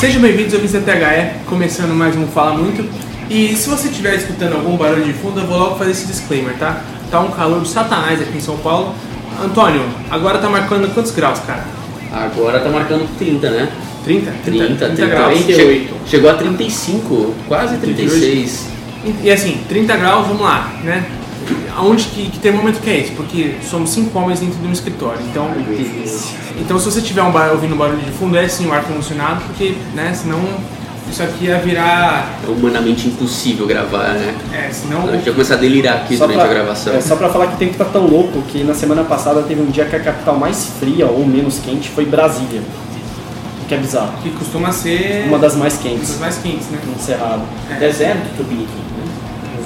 Sejam bem-vindos ao Vicente THE, começando mais um Fala Muito. E se você estiver escutando algum barulho de fundo, eu vou logo fazer esse disclaimer, tá? Tá um calor do satanás aqui em São Paulo. Antônio, agora tá marcando quantos graus, cara? Agora tá marcando 30, né? 30? 30, 30, 30 graus. 38. Chegou a 35, quase 36. E, e assim, 30 graus, vamos lá, né? Aonde que, que termômetro que é esse? Porque somos cinco homens dentro de um escritório, então... Então se você tiver um bar, ouvindo barulho de fundo, é sim o ar-condicionado, porque, né, senão isso aqui ia virar... É humanamente impossível gravar, né? É, senão... A gente ia começar a delirar aqui Só durante pra- a gravação. É, só pra falar que o tempo tá tão louco que na semana passada teve um dia que a capital mais fria ou menos quente foi Brasília. Que é bizarro. Que costuma ser... Uma das mais das quentes mais quentes, né? no Cerrado. Deserto do Tupiniquim, né?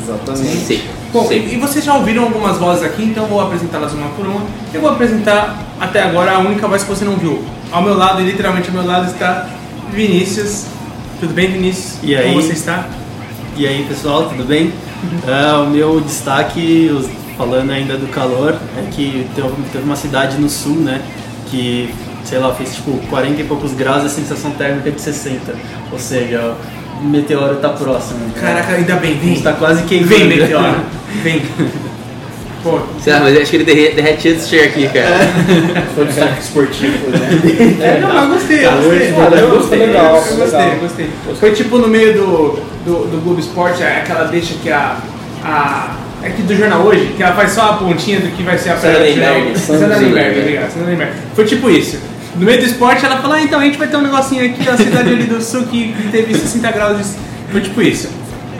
Exatamente. Sim. Bom, Sim. e, vocês já ouviram algumas vozes aqui, então eu vou apresentá-las uma por uma. Eu vou apresentar até agora a única voz que você não viu. Ao meu lado, e literalmente ao meu lado, está Vinícius. Tudo bem, Vinícius? E aí? Como você está? E aí pessoal, tudo bem? Ah, o meu destaque, falando ainda do calor, é que teve, teve uma cidade no sul, né? Que, sei lá, fez tipo 40 e poucos graus e a sensação térmica de 60. Ou seja, o meteoro tá próximo. né? Caraca, ainda bem, A vem. gente tá quase queimando. Vem, Meteoro. Vem. Pô, Sei lá, mas eu acho que ele derre- derrete antes de chegar aqui, cara. Foi destaque esportivo, né? é, não, eu gostei, eu Tá, gostei. Eu foi gostei, legal, eu gostei, gostei. Foi tipo no meio do, do, do Globo Esporte, é aquela deixa que a. a é que do jornal hoje, que ela faz só a pontinha do que vai ser a Sandra. Lemberg. Sandra Lemberg, obrigado, Lemberg. Foi tipo isso. No meio do esporte, ela fala, ah, então a gente vai ter um negocinho aqui, a cidade ali do sul que teve 60 graus de... Foi tipo isso.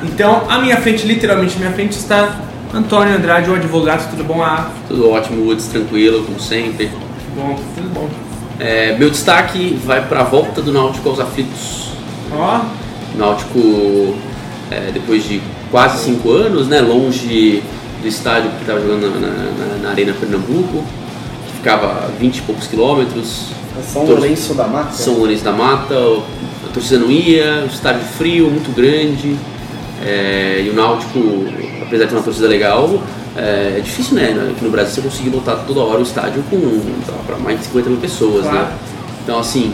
Então, à minha frente, literalmente à minha frente, está Antônio Andrade, o advogado, tudo bom? Ah, Tudo ótimo, Woods, tranquilo, como sempre. tudo bom, tudo bom. É, meu destaque vai para a volta do Náutico aos aflitos. Ó, O Náutico, é, depois de quase cinco anos, né, longe do estádio que estava jogando na, na- na- na Arena Pernambuco, que ficava a 20 e poucos quilômetros, São Tor- Lourenço da Mata. São Lourenço da Mata, a torcida não ia, o estádio frio, muito grande, é, e o Náutico, apesar de ter uma torcida legal, é, é difícil, né, aqui no Brasil você conseguir lotar toda hora o estádio com para mais de 50 mil pessoas, Claro. né? Então, assim,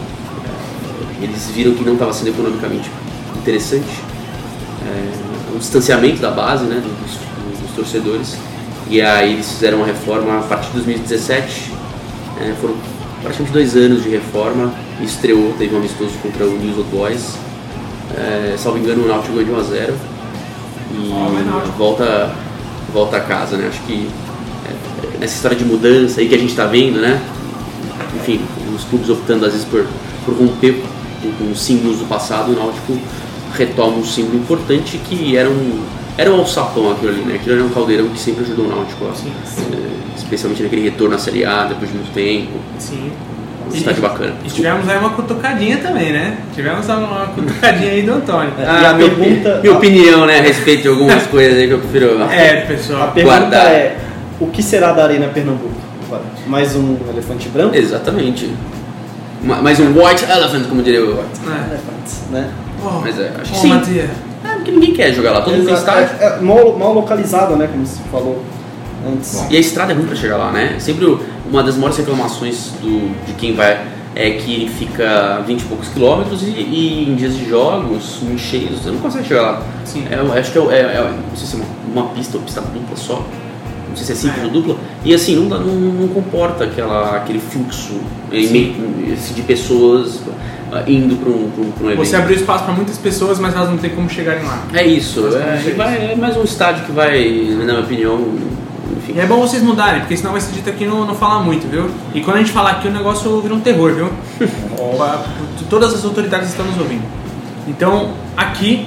é, eles viram que não estava sendo economicamente interessante, é, o distanciamento da base, né, dos, dos torcedores, e aí eles fizeram uma reforma a partir de 2017, é, foram praticamente dois anos de reforma, estreou, teve um amistoso contra o News Old Boys, é, salvo engano o Náutico ganhou de 1 a 0 e volta, volta a casa, né, acho que é, nessa história de mudança aí que a gente está vendo, né, enfim, os clubes optando às vezes por, por romper com, com os símbolos do passado, o Náutico retoma um símbolo importante que era um, era um alçapão aquilo ali, né? Aquilo era um caldeirão que sempre ajudou o Náutico, ó, é, especialmente naquele retorno à Série A depois de muito tempo. sim. Um estádio bacana. E tivemos aí uma cutucadinha também, né? Tivemos uma cutucadinha aí do Antônio. É, e a minha, pergunta- minha opinião, né, a respeito de algumas coisas aí que eu prefiro. É, A pessoal. pergunta Guardar. é: o que será da Arena Pernambuco? Mais um elefante branco? Exatamente. Ma- Mais um White Elephant, como diria o. É. Elefantes, né? Oh, Mas é, acho que oh, sim. Matias. É, porque ninguém quer jogar lá, todo mundo tem Exato. estádio. É, é mal, mal localizado, né? Como você falou antes. E a estrada é ruim pra chegar lá, né? Sempre uma das maiores reclamações do, de quem vai é que ele fica 20 e poucos quilômetros e, e em dias de jogos, muito cheios, você não consegue chegar lá. Sim. É, eu acho que é, é- é- não sei se é uma, uma pista ou pista dupla só, não sei se é simples ou dupla, e assim, não, dá- não, não comporta aquela, aquele fluxo em meio- assim, de pessoas indo para um, pra um, pra um evento. Você abriu espaço para muitas pessoas, mas elas não têm como chegarem lá. É isso, é, vai- é mais um estádio que vai, na minha opinião, enfim. E é bom vocês mudarem, porque senão vai ser dito aqui não, não falar muito, viu? E quando a gente falar aqui, o negócio vira um terror, viu? Todas as autoridades estão nos ouvindo. Então, aqui,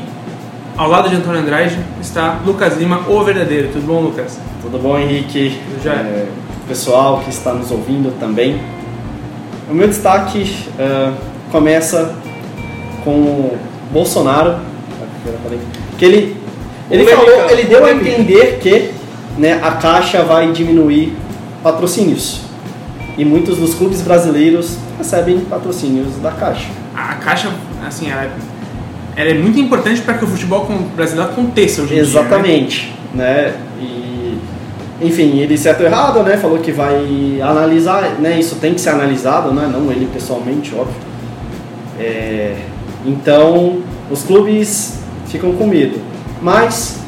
ao lado de Antônio Andrade, está Lucas Lima, o verdadeiro. Tudo bom, Lucas? Tudo bom, Henrique? Já. É, pessoal que está nos ouvindo também. O meu destaque é, começa com o Bolsonaro, que ele, ele falou, ele deu a entender que né, a Caixa vai diminuir patrocínios. E muitos dos clubes brasileiros recebem patrocínios da Caixa. A Caixa, assim, ela é, ela é muito importante para que o futebol brasileiro aconteça hoje em dia. né? Exatamente, né? E, enfim, ele certo ou errado, né? Falou que vai analisar, né? Isso tem que ser analisado, né? Não ele pessoalmente, óbvio. É, então, os clubes ficam com medo, mas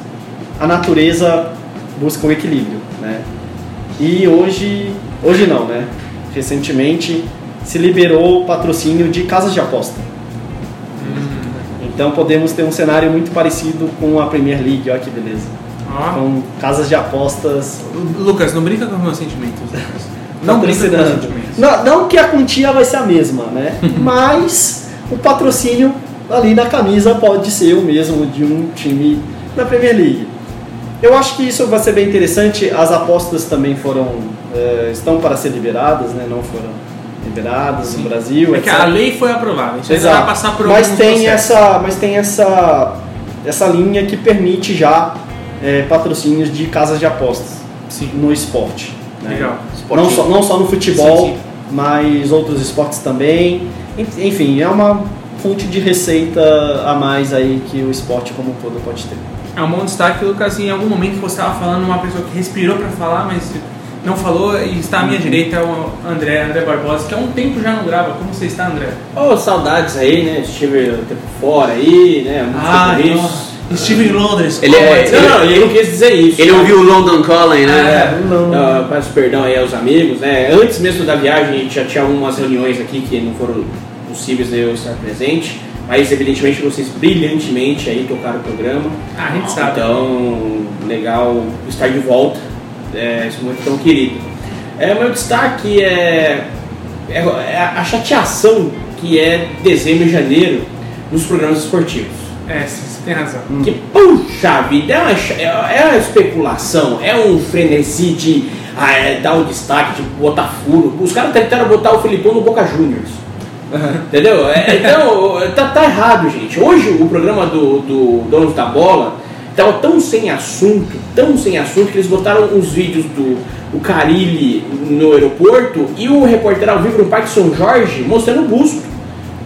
a natureza busca um equilíbrio, né? E hoje, hoje não, né? Recentemente se liberou o patrocínio de casas de aposta. Então podemos ter um cenário muito parecido com a Premier League, olha que beleza. Ó. Com casas de apostas Lucas, não brinca com os meus sentimentos. Não brinca com meus sentimentos. Não, não que a quantia vai ser a mesma, né? Mas o patrocínio ali na camisa pode ser o mesmo de um time da Premier League. Eu acho que isso vai ser bem interessante. As apostas também foram eh, estão para ser liberadas, né? Não foram liberadas no Brasil. É que etc. a lei foi aprovada. A gente vai passar por mas tem processos. essa, mas tem essa essa linha que permite já eh, patrocínios de casas de apostas Sim. no esporte. né? Legal. Não só, não só no futebol, Sim, sim. mas outros esportes também. En- Enfim, é uma fonte de receita a mais aí que o esporte como um todo pode ter. É um bom destaque, Lucas. Em algum momento você estava falando uma pessoa que respirou para falar, mas não falou e está à minha Uhum. direita é o André, André Barbosa, que há um tempo já não grava. Como você está, André? Ô, saudades aí, né? Estive um tempo fora aí, né? Muitos compromissos. Estive em Londres. Ele como é- dizer? Não, eu não quis dizer isso. Ele ouviu o London Calling, né? É, Não. ah, peço perdão aí aos amigos, né? Antes mesmo da viagem, a gente já tinha algumas reuniões aqui que não foram possíveis de eu estar presente, mas evidentemente vocês brilhantemente aí tocaram o programa. Ah, a gente sabe. Então, legal estar de volta, é, esse momento tão querido. É, o meu destaque é, é, é a chateação que é dezembro e janeiro nos programas esportivos. É, você tem razão. Que puxa vida, é uma, é é uma especulação, é um frenesi de ah, é, dar um destaque, de botar furo. Os caras tentaram botar o Filipão no Boca Juniors. Entendeu? É, então, tá, tá errado, gente. Hoje o programa do, do Donos da Bola tava tão sem assunto, tão sem assunto, que eles botaram uns vídeos do o Carilli no aeroporto e o repórter ao vivo no Parque São Jorge mostrando o busto.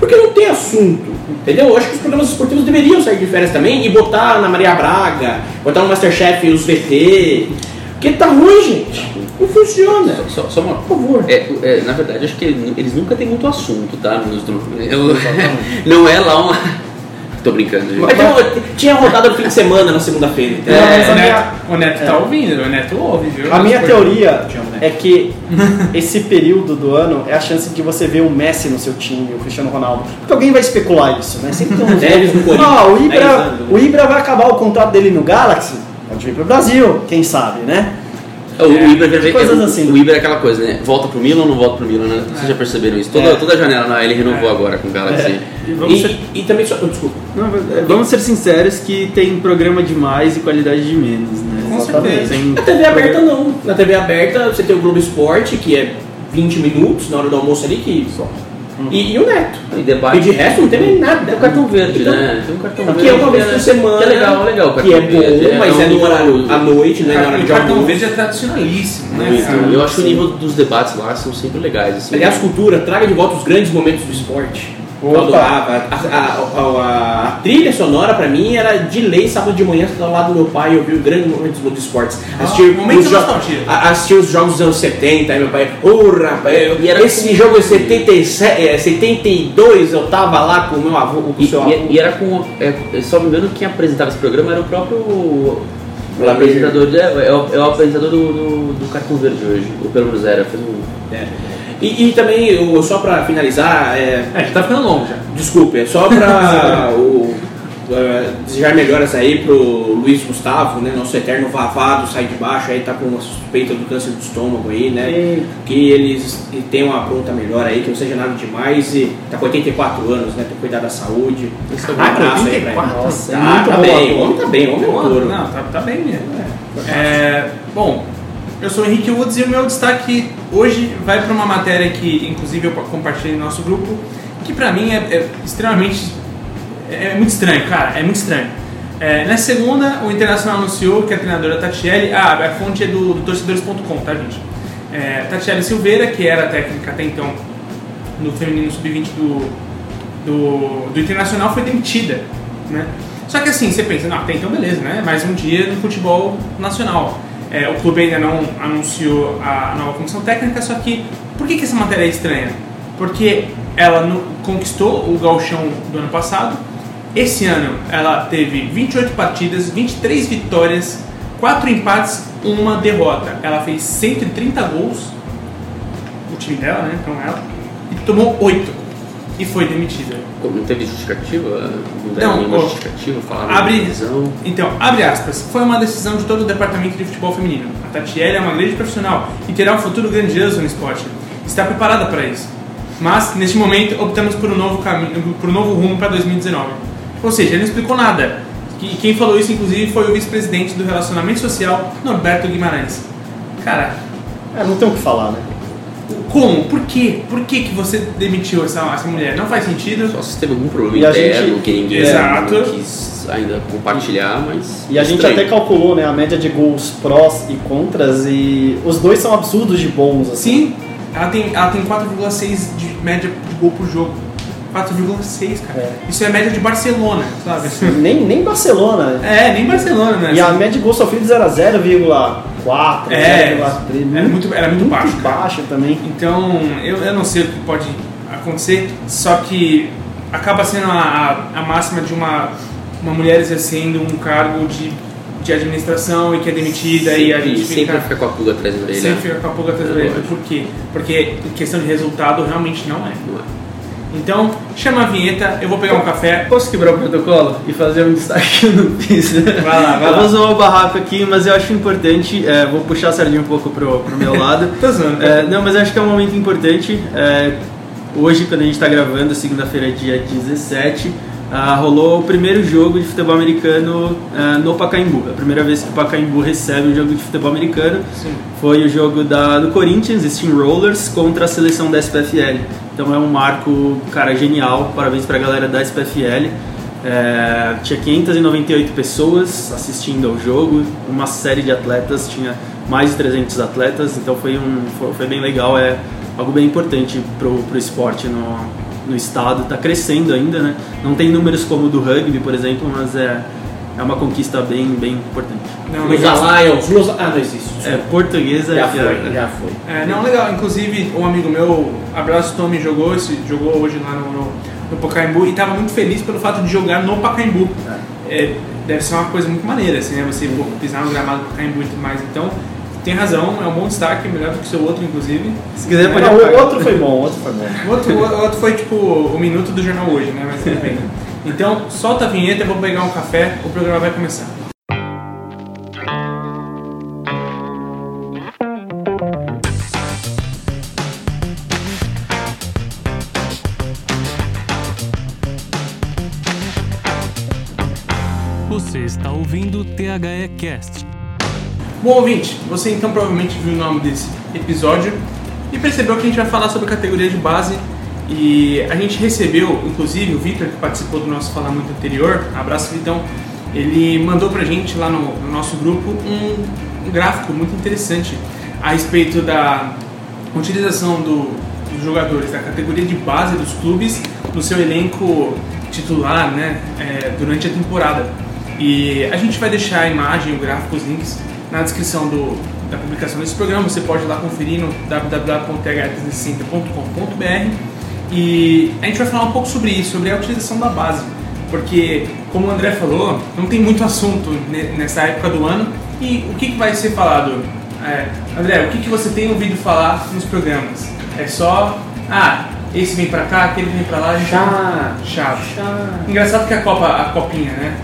Porque não tem assunto, entendeu? Eu acho que os programas esportivos deveriam sair de férias também e botar na Maria Braga, botar no Masterchef os VT. Porque tá ruim, gente. Não funciona. Só, só uma. Por favor. É, é, na verdade, acho que eles nunca têm muito assunto, tá? Nos, eu, não é lá uma. Tô brincando, gente. Mas tem- tinha rodada no fim de semana na segunda-feira. É, mas o, a minha- Neto, o Neto tá ouvindo, o Neto ouve, viu? A minha teoria é que esse período do ano é a chance de você ver o Messi no seu time, o Cristiano Ronaldo. Porque alguém vai especular isso, né? Sempre tem um Tevez no Corinthians, Ah, o 10 Ibra, o Ibra vai acabar o contrato dele no Galaxy, pode vir pro Brasil, quem sabe, né? O, o Ibra, é, coisas o- assim. o Ibra é aquela coisa, né? Volta pro Milan ou não volta pro Milan, né? Vocês já perceberam isso? Toda, É. toda janela, não, ele renovou agora com o Galaxy. E vamos, ser, E, e também só. desculpa. não, é, vamos ser sinceros que tem programa de mais e qualidade de menos, né? Com Exatamente. certeza. Tem Na TV aberta não. Na TV aberta você tem o Globo Esporte, que é 20 minutos na hora do almoço ali, que só. E, e o Neto. E debate. E de resto não tem nem nada. Tem o cartão verde, Então, né? Tem um cartão Aqui verde. é uma vez por semana. Que é legal, legal. o Que é cartão verde. bom, mas é no horário à noite, não é na hora O de cartão almoço. verde é tradicionalíssimo, né? Cara? Eu acho que o nível dos debates lá são sempre legais. Assim, Aliás, cultura, traga de volta os grandes momentos do esporte. Eu Opa. adorava. A, a- a- a trilha sonora pra mim era de lei sábado de manhã, ao lado do meu pai, eu vi os grandes momentos do esporte. Assistir, momento os jo- assistir os jogos dos anos 70, aí meu pai, ô rapaz, E era esse com- jogo é 77, é 72, eu tava lá com o meu avô, com o E, seu avô. e- e era com. É, só me engano, quem apresentava esse programa era o próprio. O apresentador, é, o, é o apresentador do, do, do Cartão Verde hoje, o Pedro Bruzera. Fez um. É. E, e também, eu- só pra finalizar, é, É, já tá ficando longo já. Desculpe, é só pra o, é, desejar melhoras aí pro Luiz Gustavo, né? Nosso eterno vavado, sai de baixo, aí tá com uma suspeita do câncer do estômago aí, né? Que eles tenham uma pronta melhor aí, que não seja nada demais e tá com 84 anos, né? Tem que cuidar da saúde. Um abraço aí pra ele. 84? Nossa, é Tá, tá bem, o homem tá bem, o homem é um. Não, tá, tá bem mesmo. É, bom, eu sou o Henrique Woods e o meu destaque hoje vai para uma matéria que, inclusive, eu compartilhei no nosso grupo, que pra mim é, é extremamente. É muito estranho, cara, é muito estranho. É, na segunda, o Internacional anunciou que a treinadora Tatiele. Ah, a fonte é do, do torcedores.com, tá, gente? É, Tatiele Silveira, que era técnica até então no feminino sub-20 do, do, do Internacional, foi demitida né? Só que assim, você pensa, não, até então beleza, né? Mais um dia no futebol nacional. É, o clube ainda não anunciou a nova comissão técnica, só que por que, que essa matéria é estranha? Porque ela no- conquistou o gauchão do ano passado, esse ano ela teve 28 partidas, 23 vitórias, 4 empates, uma derrota. Ela fez 130 gols, o time dela, né? Então ela, e tomou 8 e foi demitida. Não teve justificativa? Não deram Não, nenhuma justificativa? Falaram abre- de decisão? Então, abre aspas, foi uma decisão de todo o departamento de futebol feminino. A Tatiele é uma grande profissional e terá um futuro grandioso no esporte. Está preparada para isso. Mas, neste momento, optamos por um novo caminho, por um novo rumo para 2019. Ou seja, ele não explicou nada. E quem falou isso, inclusive, foi o vice-presidente do Relacionamento Social, Norberto Guimarães. Cara, É, não tem o que falar, né? Como? Por quê? Por que, que você demitiu essa, essa mulher? Não faz sentido. Só se teve algum problema e interno gente... que ninguém Exato. quis ainda compartilhar, mas. E a gente até calculou né, a média de gols prós e contras e os dois são absurdos de bons. Assim. Sim, ela tem, ela tem 4,6 de média de gol por jogo. 4,6, cara. É. Isso é a média de Barcelona, sabe? nem, nem Barcelona. É, nem Barcelona, né? E a média de gols sofrido 0,0, 4, é, era muito, era muito, muito baixo. também. Então, eu, eu não sei o que pode acontecer, só que acaba sendo a, a, a máxima de uma, uma mulher exercendo um cargo de de administração e que é demitida sempre, e a gente fica, sempre fica com a pulga atrás da orelha. Sempre fica com a pulga atrás da orelha. É Por quê? Porque questão de resultado realmente não é. Não é. Então, chama a vinheta, eu vou pegar um café. Posso quebrar o protocolo e fazer um destaque que eu não fiz? Vai lá, vai eu lá. vou usar o barraco aqui, mas eu acho importante, é, vou puxar a sardinha um pouco pro, pro meu lado. Tô zoando, É, não, mas eu acho que é um momento importante. É, hoje, quando a gente está gravando, segunda-feira, dia 17, ah, rolou o primeiro jogo de futebol americano ah, no Pacaembu. É a primeira vez que o Pacaembu recebe um jogo de futebol americano. Sim. Foi o jogo da, do Corinthians, Steamrollers, contra a seleção da SPFL. Então é um marco, cara, genial. Parabéns pra galera da SPFL. É, tinha 598 pessoas assistindo ao jogo, uma série de atletas, tinha mais de 300 atletas, então foi, um, foi, foi bem legal, é algo bem importante pro, pro esporte no, no estado, está crescendo ainda, né? Não tem números como o do rugby, por exemplo, mas é, é uma conquista bem, bem importante. Não, Los legal. Lions, Los... Ah, não existe. É, portuguesa Já é foi, já foi. É, não, legal. Inclusive, um amigo meu, Abraço Tommy, jogou, esse, jogou hoje lá no, no, no Pacaembu e estava muito feliz pelo fato de jogar no Pacaembu. É, deve ser uma coisa muito maneira, assim, né? Você pisar no gramado do Pacaembu e tudo mais. Então, tem razão, é um bom destaque, melhor do que o seu outro, inclusive. Se quiser, pode Não, o outro foi bom, o outro foi bom. O outro, o outro foi tipo o minuto do jornal hoje, né? Mas tudo bem. Então, solta a vinheta, eu vou pegar um café, o programa vai começar. Você está ouvindo o THE Cast. Bom ouvinte, você então provavelmente viu o nome desse episódio e percebeu que a gente vai falar sobre categoria de base e a gente recebeu, inclusive o Victor que participou do nosso Falar Muito anterior, abraço Vitão, ele mandou pra gente lá no, no nosso grupo um, um gráfico muito interessante a respeito da utilização do- dos jogadores da categoria de base dos clubes no seu elenco titular né, é, durante a temporada. E a gente vai deixar a imagem, o gráfico, os links na descrição do, da publicação desse programa. Você pode ir lá conferir no www.th360.com.br e a gente vai falar um pouco sobre isso, sobre a utilização da base. Porque, como o André falou, não tem muito assunto ne- nessa época do ano. E o que, que vai ser falado? É, André, o que, que você tem ouvido falar nos programas? É só, ah, esse vem pra cá, aquele vem pra lá, a gente Chato. chato. Engraçado que a Copa, a Copinha, né?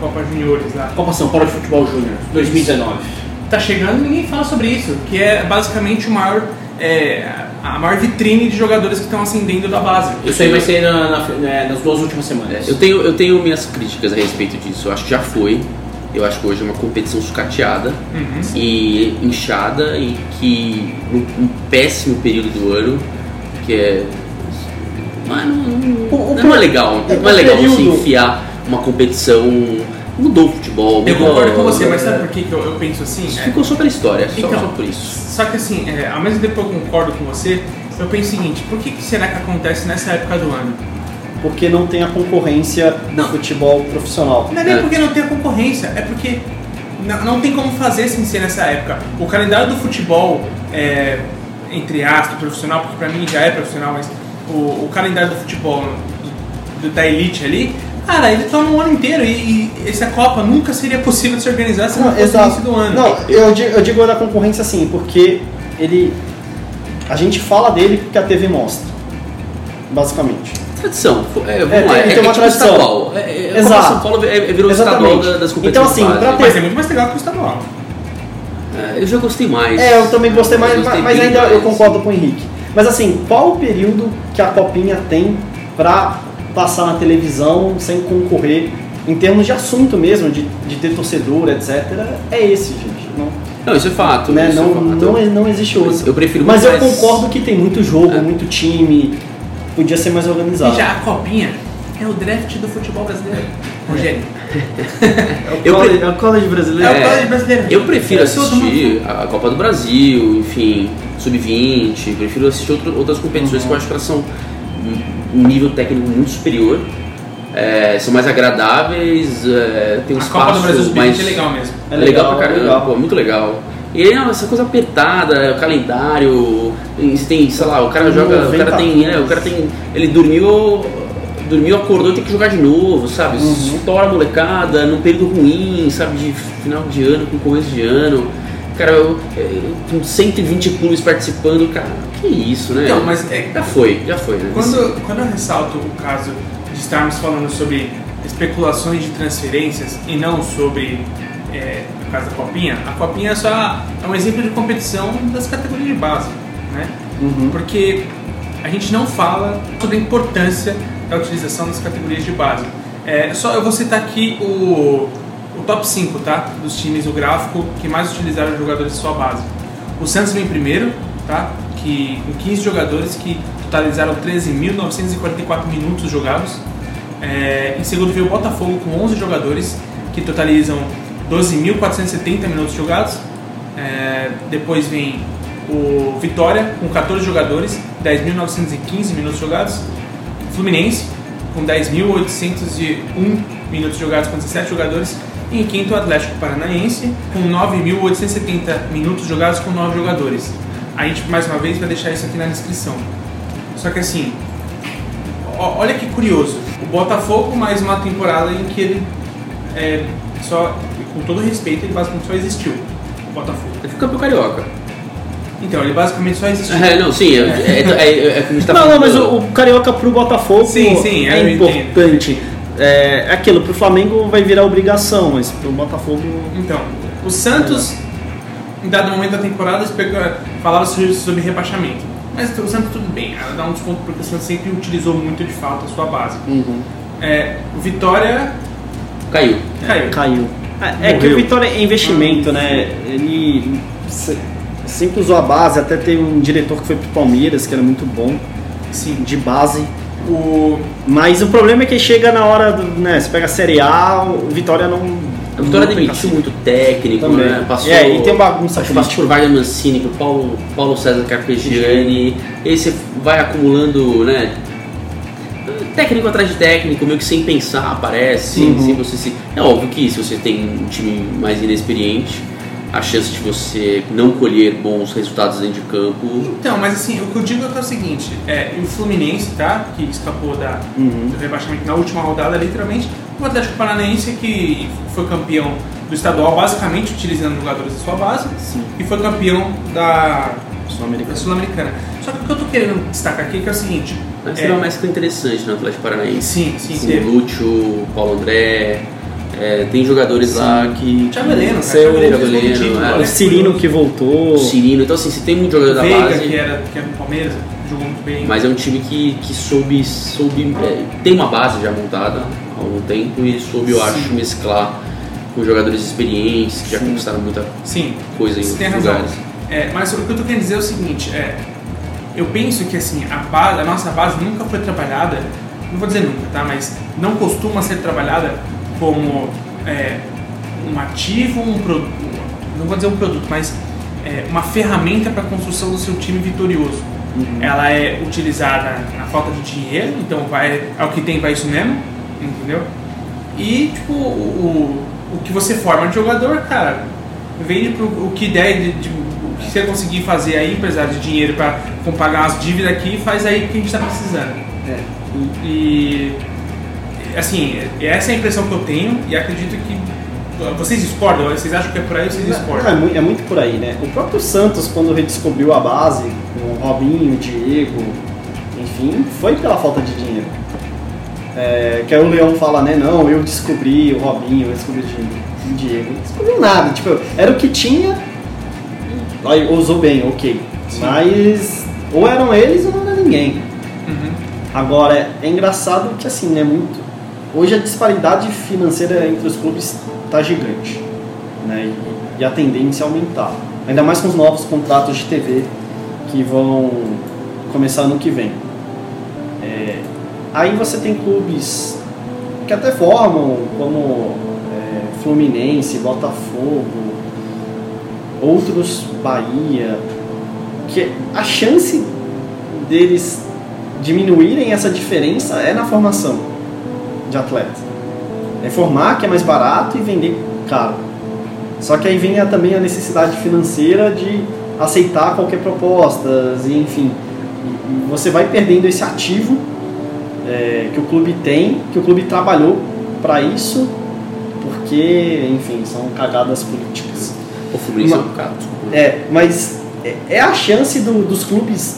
Copa Juniores lá. Copa São Paulo de Futebol Júnior, 2019. Tá chegando e ninguém fala sobre isso, que é basicamente o maior, é, a maior vitrine de jogadores que estão ascendendo da base. Isso aí vai ser na- na- é, nas duas últimas semanas. Eu tenho, eu tenho minhas críticas a respeito disso. Eu acho que já foi. Eu acho que hoje é uma competição sucateada Uhum. e inchada e que num, num péssimo período do ano, que é. Mas não, O- o não é legal. é, Não é legal você período- enfiar uma competição. Mudou o futebol. Eu concordo com você, mas sabe por que, que eu, eu penso assim? É, Ficou só pela história, só, Então, só por isso. Só que assim, é, ao mesmo tempo que eu concordo com você, eu penso o seguinte, por que, que será que acontece nessa época do ano? porque não tem a concorrência no Não. futebol profissional. Não é nem É. porque não tem a concorrência, é porque não, não tem como fazer sem ser nessa época. O calendário do futebol, é, entre aspas, profissional, porque pra mim já é profissional, mas o, o calendário do futebol do- da elite ali, cara, ele toma um ano inteiro e, e essa Copa nunca seria possível de se organizar se não, fosse o início do ano. Não, eu digo, eu digo da concorrência assim, porque ele. A gente fala dele porque a TV mostra. Basicamente. Tradição. É, vamos É, lá, é, tem é uma tipo tradição. estadual. É, é, Copa Exato. São Paulo é, é, virou Exatamente. estadual da- das competições Então, assim, pra ter- Mas é muito mais legal que o estadual. É, eu já gostei mais. É, eu também gostei mais, Eu mas bem ainda mais. eu concordo com o Henrique. Mas assim, qual o período que a Copinha tem pra passar na televisão sem concorrer, em termos de assunto mesmo, de, de ter torcedor, etc. É esse, gente. Não, Não, isso é fato. né? isso é não, fato. não, não existe outro. Mas eu prefiro Mas eu mais- concordo que tem muito jogo, É. muito time, podia ser mais organizado. E já a Copinha é o draft do futebol brasileiro. Rogério. Eu Eu pre- é o college brasileiro. É o college brasileiro. Eu prefiro É, assistir a Copa do Brasil, enfim, Sub-20, prefiro assistir outro- outras competições Uhum. que eu acho que elas são um nível técnico muito superior, é, são mais agradáveis, é, tem um A espaço Copa do Brasil Sub-20 mais... é legal mesmo. É É legal, legal, pra caramba, legal. pô, muito legal. E aí, não, essa coisa apertada, o calendário, você tem, sei lá, o cara joga, o 90 cara tem, é, o cara tem, ele dormiu, dormiu, acordou, tem que jogar de novo, sabe? Uhum. Estoura a molecada, num período ruim, sabe, de final de ano, com começo de ano. Cara, eu, eu- com 120 clubes participando, cara, que isso, né? Então, mas é- Já foi, já foi, né? Quando, quando eu ressalto o caso de estarmos falando sobre especulações de transferências e não sobre é, o caso da Copinha, a Copinha é só é um exemplo de competição das categorias de base, né? Uhum. Porque a gente não fala sobre a importância da utilização das categorias de base. É, só eu vou citar aqui o, o top 5 tá? dos times, o gráfico que mais utilizaram jogadores de sua base. O Santos vem primeiro, tá? que, com 15 jogadores que totalizaram 13.944 minutos jogados. É, em segundo veio o Botafogo com 11 jogadores que totalizam 12.470 minutos jogados. É, depois vem o Vitória com 14 jogadores, 10.915 minutos jogados. Fluminense com 10.801 minutos jogados com 17 jogadores. E em quinto, o Atlético Paranaense com 9.870 minutos jogados com 9 jogadores. A gente, mais uma vez, vai deixar isso aqui na descrição. Só que assim, olha que curioso. O Botafogo mais uma temporada em que ele é, só, com todo respeito, ele basicamente só existiu. O Botafogo. Ele foi campeão carioca. Então, ele basicamente só existiu. É, não, sim, é, é, é, é tá Não, não, mas o, o Carioca pro Botafogo Sim, sim, é eu importante. É, é aquilo, pro Flamengo vai virar obrigação, mas pro Botafogo. Então, o Santos, em dado momento da temporada, especula- falava sobre, sobre rebaixamento. Mas o Santos tudo bem, dá um desconto porque o Santos sempre utilizou muito de fato a sua base. É, o Vitória Caiu. caiu. Caiu. É, é que o Vitória é investimento, né? Ele se- sempre usou a base, até teve um diretor que foi pro Palmeiras, que era muito bom, Sim. de base. O, Mas o problema é que chega na hora, do, né? Você pega a Série A, o Vitória não. A Vitória demitiu muito técnico, Também. né? Passou, É, e tem bagunça acho que passou política. por Wagner Mancini, por Paulo, Paulo César Carpegiani. E aí você vai acumulando, né? Técnico atrás de técnico, meio que sem pensar, aparece. Uhum. Sem você se... É óbvio que se você tem um time mais inexperiente, a chance de você não colher bons resultados dentro de campo. então, mas assim, o que eu digo é, é o seguinte, é, o Fluminense, tá? Que escapou da, Uhum. do rebaixamento na última rodada, literalmente, o Atlético Paranaense que foi campeão do estadual, basicamente utilizando jogadores da sua base, e foi campeão da Sul-Americana. Sul-Americana. Só que o que eu tô querendo destacar aqui é, que é o seguinte. Mas é, uma mescla interessante no Atlético Paranaense. Sim, sim, Com teve. o Lúcio, o Paulo André. É, tem jogadores lá que. Thiago Heleno, Seu- Thiago Heleno, é. olha O Cirino que voltou. O Cirino. Então, assim, você tem muito jogador da Veiga, base. que era, que era do Palmeiras, jogou muito bem. Mas é um time que, que soube. soube é, tem uma base já montada há algum tempo e soube, eu acho, mesclar com jogadores experientes que já conquistaram muita Sim, coisa em você outros lugares. É, mas o que eu tô querendo dizer é o seguinte, é, eu penso que assim, a, base, a nossa base nunca foi trabalhada, não vou dizer nunca, tá? Mas não costuma ser trabalhada como é, um ativo, um produto, não vou dizer um produto, mas é, uma ferramenta para a construção do seu time vitorioso. ela é utilizada na falta de dinheiro, então vai, é o que tem, vai isso mesmo, entendeu? E, tipo, o, o, que você forma de jogador, cara, vende pro o que der, de, de- o que você conseguir fazer aí, precisar de dinheiro com- pagar as dívidas aqui, faz aí o que a gente tá precisando. É. E, assim, essa é a impressão que eu tenho e acredito que vocês discordam, vocês acham que é por aí ou vocês Não, discordam? é, muito, é muito por aí, né? O próprio Santos, quando redescobriu a base, com o Robinho, o Diego, enfim, foi pela falta de dinheiro. É, que aí o Leão fala, né? Não, eu descobri o Robinho, eu descobri o Di- o Diego. Não descobriu nada, tipo, era o que tinha, aí usou bem, ok. Mas ou eram eles ou não era ninguém. Uhum. Agora, é engraçado que assim, né, muito. Hoje a disparidade financeira entre os clubes tá gigante, né? E, e a tendência é aumentar. Ainda mais com os novos contratos de TV que vão começar ano que vem. É, aí você tem clubes que até formam, como é, Fluminense, Botafogo, outros Bahia, que a chance deles diminuírem essa diferença é na formação de atleta. É formar que é mais barato e vender caro. Só que aí vem a- também a necessidade financeira de aceitar qualquer proposta, e enfim. E- você vai perdendo esse ativo é, que o clube tem, que o clube trabalhou para isso, porque, enfim, são cagadas políticas. O Fluminense é um bocado. É, mas é- é a chance do- dos clubes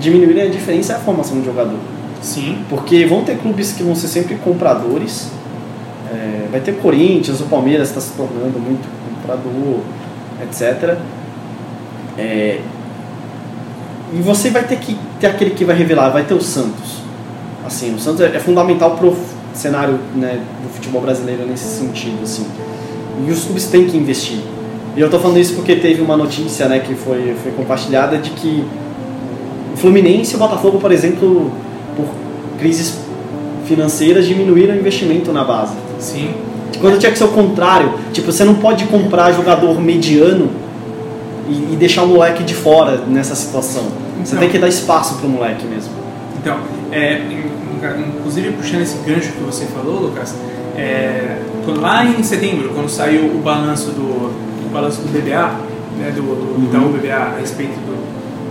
diminuírem a diferença é a formação de jogador. Sim. Porque vão ter clubes que vão ser sempre compradores. É, vai ter Corinthians, o Palmeiras está se tornando muito comprador, etc. É, e você vai ter que ter aquele que vai revelar, vai ter o Santos. Assim, o Santos é, é fundamental pro cenário né, do futebol brasileiro nesse sentido, assim. E os clubes têm que investir. E eu tô falando isso porque teve uma notícia, né, que foi, foi compartilhada de que o Fluminense e o Botafogo, por exemplo, por crises financeiras, diminuíram o investimento na base. Sim. Quando tinha que ser o contrário, tipo, você não pode comprar jogador mediano e, e deixar o moleque de fora nessa situação. Você Então. tem que dar espaço pro moleque mesmo. Então, é, in- inclusive puxando esse gancho que você falou, Lucas, é, lá em setembro, quando saiu o balanço do, o balanço do BBA, né, do, do Itaú BBA a respeito do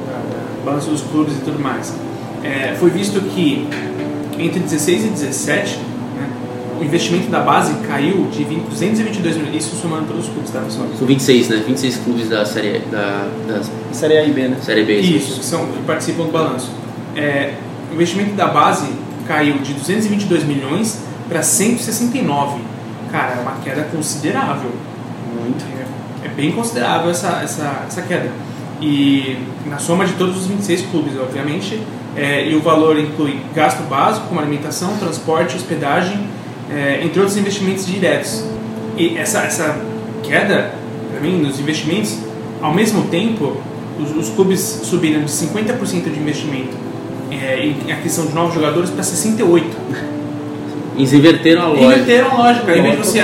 da balanço dos clubes e tudo mais, é, foi visto que entre 16 e 17 né, o investimento da base caiu de 20 222 milhões, isso somando todos os clubes, tá pessoal? São 26, né? 26 clubes da série, da, da Série A e B, né? série B. Isso, que, são, que participam do balanço. É, o investimento da base caiu de 222 milhões para 169. Cara, é uma queda considerável. Muito. É, é bem considerável essa, essa, essa queda. E na soma de todos os 26 clubes, obviamente, é, e o valor inclui gasto básico, como alimentação, transporte, hospedagem, é, entre outros investimentos diretos. E essa, essa queda, para mim, nos investimentos, ao mesmo tempo, os, os clubes subiram de 50% de investimento é, em aquisição de novos jogadores para 68%. Eles inverteram a lógica. Inverteram a lógica. Em vez de você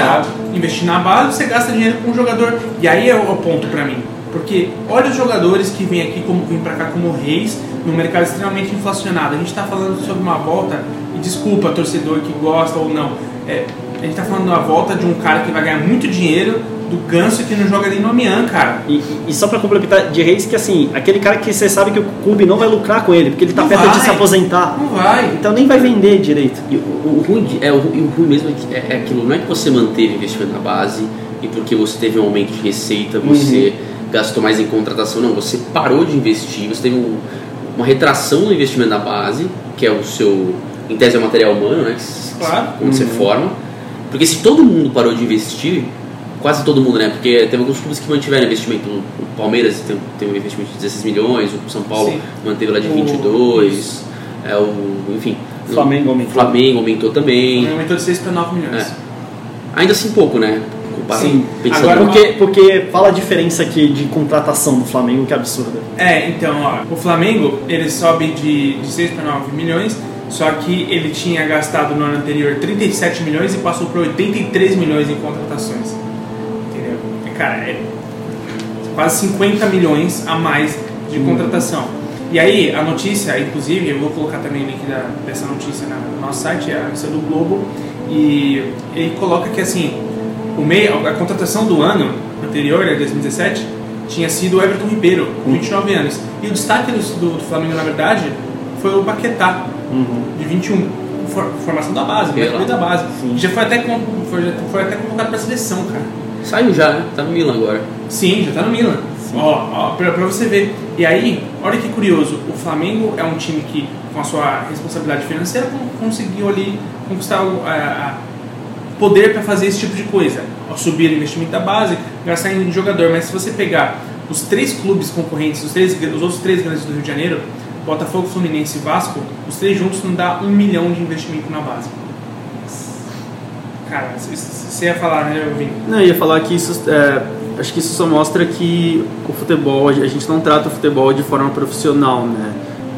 investir na base, você gasta dinheiro com o jogador. E aí é o ponto pra mim. Porque olha os jogadores que vêm aqui como vêm para cá como reis num mercado extremamente inflacionado. A gente está falando sobre uma volta e desculpa torcedor que gosta ou não. É, a gente está falando da volta de um cara que vai ganhar muito dinheiro do Ganso que não joga nem no Amiens, cara. E, e- só pra complementar de Reis, que assim, aquele cara que você sabe que o clube não vai lucrar com ele, porque ele tá Não perto de vai. se aposentar. Não vai. Então nem vai vender direito. E o, o ruim, de- é, o, o ruim mesmo é, que, é, é aquilo, não é que você manteve investimento na base e porque você teve um aumento de receita, você gastou mais em contratação, não, você parou de investir, você teve um- uma retração no investimento na base, que é o seu, em tese é o material humano, né, Claro. como você forma, porque se todo mundo parou de investir, quase todo mundo, né, porque teve alguns clubes que mantiveram investimento, o Palmeiras tem, tem um investimento de 16 milhões, o São Paulo Sim. manteve lá de O- 22, é o, enfim... O Flamengo aumentou. Flamengo aumentou também. Aumentou de 6 para 9 milhões. É. Ainda assim pouco, né? Sim. pensando Agora, Porque, porque fala a diferença aqui de contratação do Flamengo, que é absurda. É, então, ó, o Flamengo, ele sobe de, de 6 para 9 milhões, só que ele tinha gastado no ano anterior 37 milhões e passou para 83 milhões em contratações. Entendeu? E, Cara, é quase 50 milhões a mais de contratação. E aí, a notícia, inclusive, eu vou colocar também o link da, dessa notícia na- no nosso site, é a notícia do Globo, e ele coloca que assim, o meio, a contratação do ano anterior, né, 2017, tinha sido o Everton Ribeiro, com 29 anos. E o destaque do, do, Flamengo, na verdade, foi o Paquetá, de 21. For- formação da base, Pela. da base. Já foi até, foi, foi até convocado pra seleção, cara. Saiu já, né? Tá no Milan agora. Sim, já tá no Milan. Ó, ó, pra, pra você ver. E aí, olha que curioso, o Flamengo é um time que, com a sua responsabilidade financeira, con- conseguiu ali conquistar a- a poder para fazer esse tipo de coisa. Ao subir o investimento da base, gastar em jogador. Mas se você pegar os três clubes concorrentes, os, três, os outros três grandes do Rio de Janeiro, Botafogo, Fluminense e Vasco, os três juntos não dá um milhão de investimento na base. Cara, você ia falar, né, Vini? Não, eu ia falar que isso, é, acho que isso só mostra que o futebol, a gente não trata o futebol de forma profissional, né?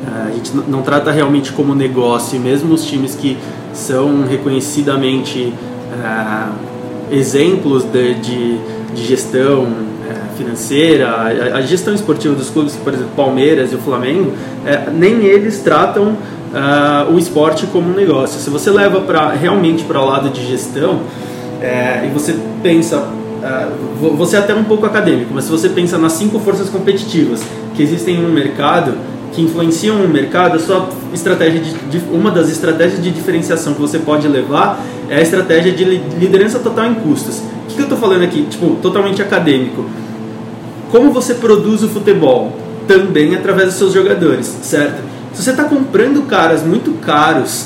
É, A gente não trata realmente como negócio, mesmo os times que são reconhecidamente é, exemplos de, de, de gestão é, financeira, a, a gestão esportiva dos clubes, por exemplo, Palmeiras e o Flamengo, é, nem eles tratam ah, o esporte como um negócio. Se você leva para realmente para o lado de gestão, é, e você pensa, vo- você é até um pouco acadêmico, mas se você pensa nas cinco forças competitivas que existem no mercado, que influenciam o mercado, a sua estratégia de, de- uma das estratégias de diferenciação que você pode levar é a estratégia de li- liderança total em custos. O que, que eu estou falando aqui? Tipo, totalmente acadêmico. Como você produz o futebol? Também através dos seus jogadores, certo? Se você está comprando caras muito caros,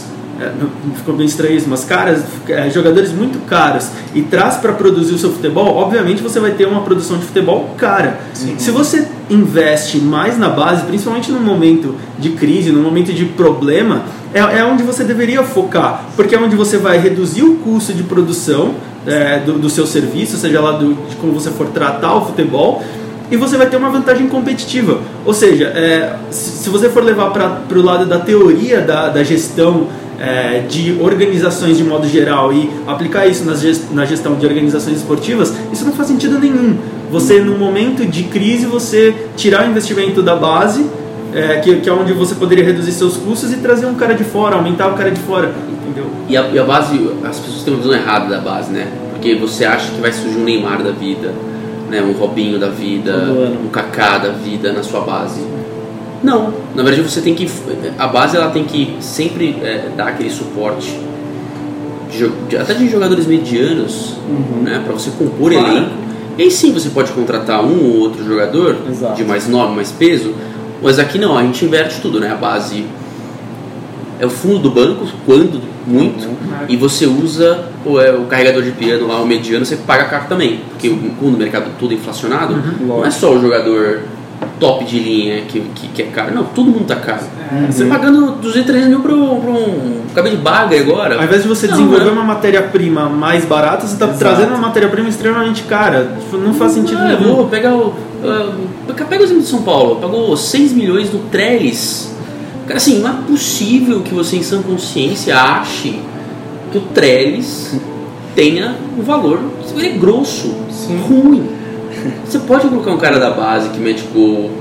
não- ficou bem estranho isso, mas caras, é, jogadores muito caros e traz para produzir o seu futebol, obviamente você vai ter uma produção de futebol cara. Se você investe mais na base, principalmente no momento de crise, no momento de problema, é, é onde você deveria focar, porque é onde você vai reduzir o custo de produção é, do, do seu serviço, seja lá do, de como você for tratar o futebol, e você vai ter uma vantagem competitiva. Ou seja, é, se, você for levar para o lado da teoria da, da gestão é, de organizações de modo geral e aplicar isso nas ges- na gestão de organizações esportivas, isso não faz sentido nenhum. Você, no momento de crise, você tirar o investimento da base, é, que, que é onde você poderia reduzir seus custos, e trazer um cara de fora, aumentar o cara de fora. Entendeu? E a, e a base, as pessoas têm uma visão errada da base, né? Porque você acha que vai surgir um Neymar da vida, né? um Robinho da vida, um Kaká da vida na sua base. Não, na verdade você tem que. A base ela tem que sempre é, dar aquele suporte, de de- até de jogadores medianos, né? Para você compor Claro. elenco. E aí sim você pode contratar um ou outro jogador Exato. de mais nome, mais peso, mas aqui não, a gente inverte tudo, né? A base é o fundo do banco, quando muito, e você usa é, o carregador de piano lá, o mediano, você paga caro também. Porque o, quando o mercado todo é inflacionado, não é só o jogador top de linha que, que, que é caro, não, todo mundo tá caro. Você pagando 203 mil pra um, pra um cabelo de baga agora. Ao invés de você Não, desenvolver né? uma matéria-prima mais barata, você está trazendo uma matéria-prima extremamente cara. Tipo, não faz sentido Ah, eu nenhum. vou pegar o. ah, pega o exemplo de São Paulo, pagou 6 milhões no Trellis. Assim, não é possível que você, em sã consciência, ache que o Trellis tenha um valor. Ele é grosso, ruim. Você pode colocar um cara da base que mete gol,